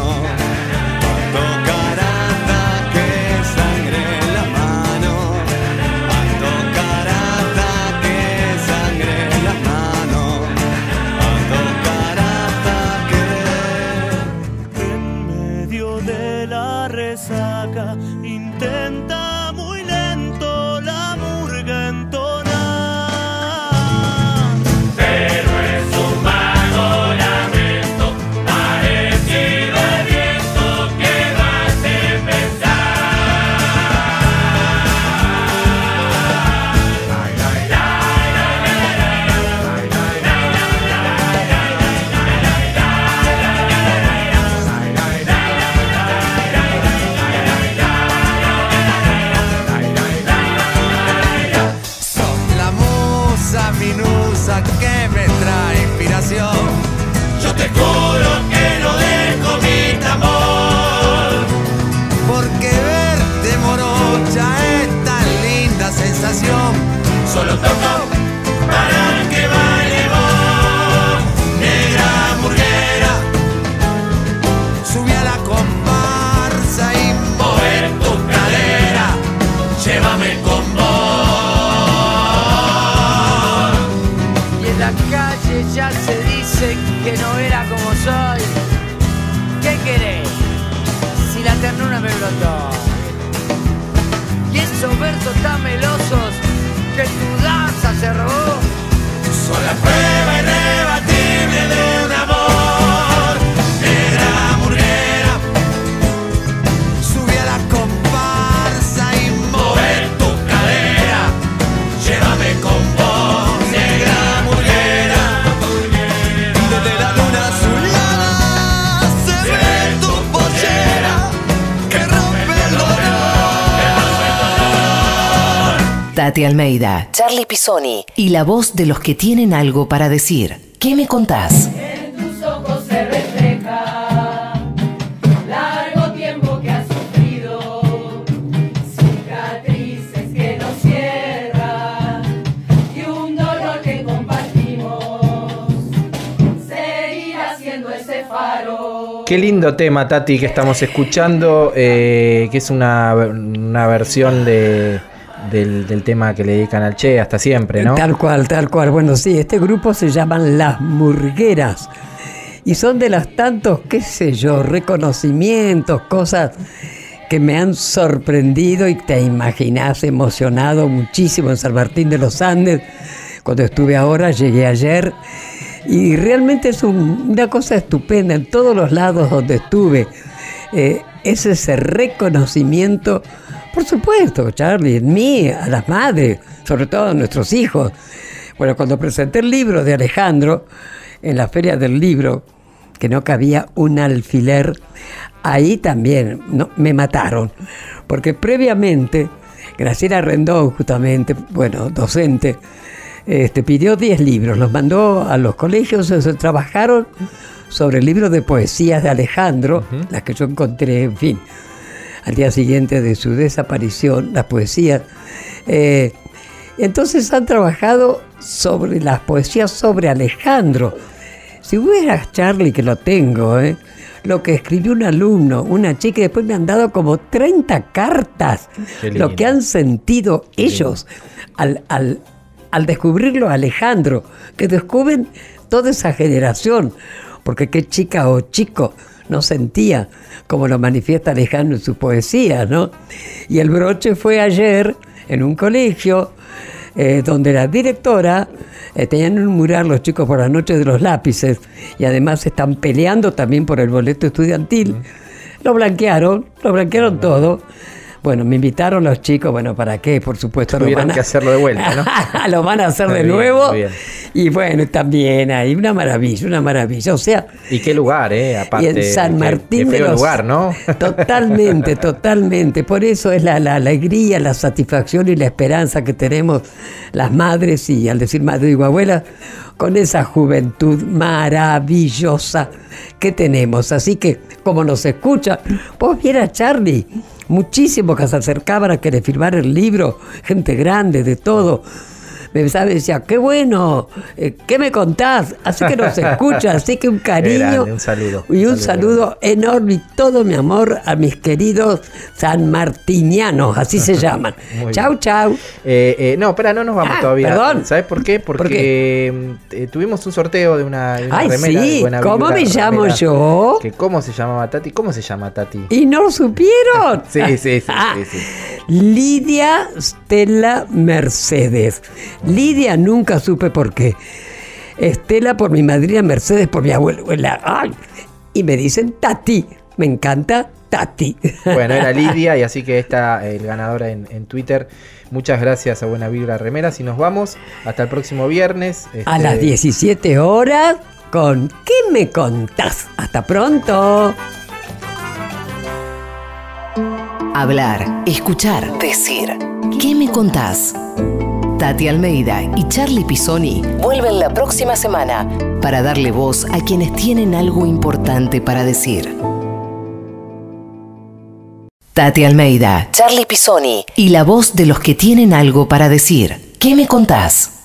Tati Almeida, Charlie Pisoni y la voz de los que tienen algo para decir. ¿Qué me contás? En tus ojos se refleja largo tiempo que has sufrido, cicatrices que no cierran y un dolor que compartimos. Seguirá siendo ese faro. Qué lindo tema, Tati, que estamos escuchando, eh, que es una, una versión de, del, tema que le dedican al Che hasta siempre, ¿no? Tal cual, tal cual. Bueno, sí, este grupo se llaman Las Murgueras. Y son de los tantos, qué sé yo, reconocimientos, cosas que me han sorprendido y te imaginás emocionado muchísimo en San Martín de los Andes. Cuando estuve ahora, llegué ayer. Y realmente es un- una cosa estupenda en todos los lados donde estuve. Eh, es ese reconocimiento, por supuesto, Charlie, en mí, a las madres, sobre todo a nuestros hijos. Bueno, cuando presenté el libro de Alejandro en la feria del libro, que no cabía un alfiler, ahí también no, me mataron, porque previamente Graciela Rendón, justamente, bueno, docente, este, pidió 10 libros, los mandó a los colegios, se trabajaron sobre el libro de poesías de Alejandro, las que yo encontré, en fin, al día siguiente de su desaparición, las poesías. Eh, entonces han trabajado sobre las poesías sobre Alejandro. Si hubiera Charlie, que lo tengo, ¿eh? lo que escribió un alumno, una chica, y después me han dado como 30 cartas, lo que han sentido ellos al, al- al descubrirlo a Alejandro, que descubren toda esa generación, porque qué chica o chico no sentía como lo manifiesta Alejandro en sus poesías, ¿no? Y el broche fue ayer en un colegio eh, donde la directora eh, tenían un mural los chicos por la noche de los lápices y además están peleando también por el boleto estudiantil. Lo blanquearon, lo blanquearon todo. Bueno, me invitaron los chicos, bueno, ¿para qué? Por supuesto, lo Tuvieron van a- que hacerlo de vuelta, ¿no? lo van a hacer de bien, nuevo. Y bueno, también hay una maravilla, una maravilla. O sea, Y qué lugar, ¿eh? Aparte, y en San Martín qué de feo los lugar, ¿no? Totalmente, totalmente. Por eso es la, la alegría, la satisfacción y la esperanza que tenemos las madres, y al decir madre digo abuela, con esa juventud maravillosa que tenemos. Así que, como nos escucha, vos vieras Charlie, muchísimos que se acercaban a que le firmara el libro, gente grande, de todo. Me besaba y decía, qué bueno, eh, ¿qué me contás? Así que nos escucha, así que un cariño grande, un saludo, y un un saludo enorme y todo mi amor a mis queridos sanmartinianos, así se llaman. Muy chau, bien. chau. Eh, eh, no, espera, no nos vamos Ah, todavía. perdón. ¿Sabes por qué? Porque mm, eh, tuvimos un sorteo de una, de una Ay, remera de sí, Buena ¿cómo me llamo yo? Que ¿Cómo se llamaba Tati? ¿Cómo se llama Tati? ¿Y no lo supieron? Sí, sí, sí, Ah, sí, sí. Lidia Stella Mercedes. Lidia nunca supe por qué. Estela por mi madrina, Mercedes por mi abuela. Ay, y me dicen Tati. Me encanta Tati. Bueno, era Lidia y así que está el ganador en, en Twitter. Muchas gracias a Buena Vibra Remeras y nos vamos hasta el próximo viernes. A Este, las 17 horas con ¿Qué me contás? Hasta pronto. Hablar, escuchar, decir. ¿Qué me contás? Tati Almeida y Charlie Pisoni vuelven la próxima semana para darle voz a quienes tienen algo importante para decir. Tati Almeida, Charlie Pisoni y la voz de los que tienen algo para decir. ¿Qué me contás?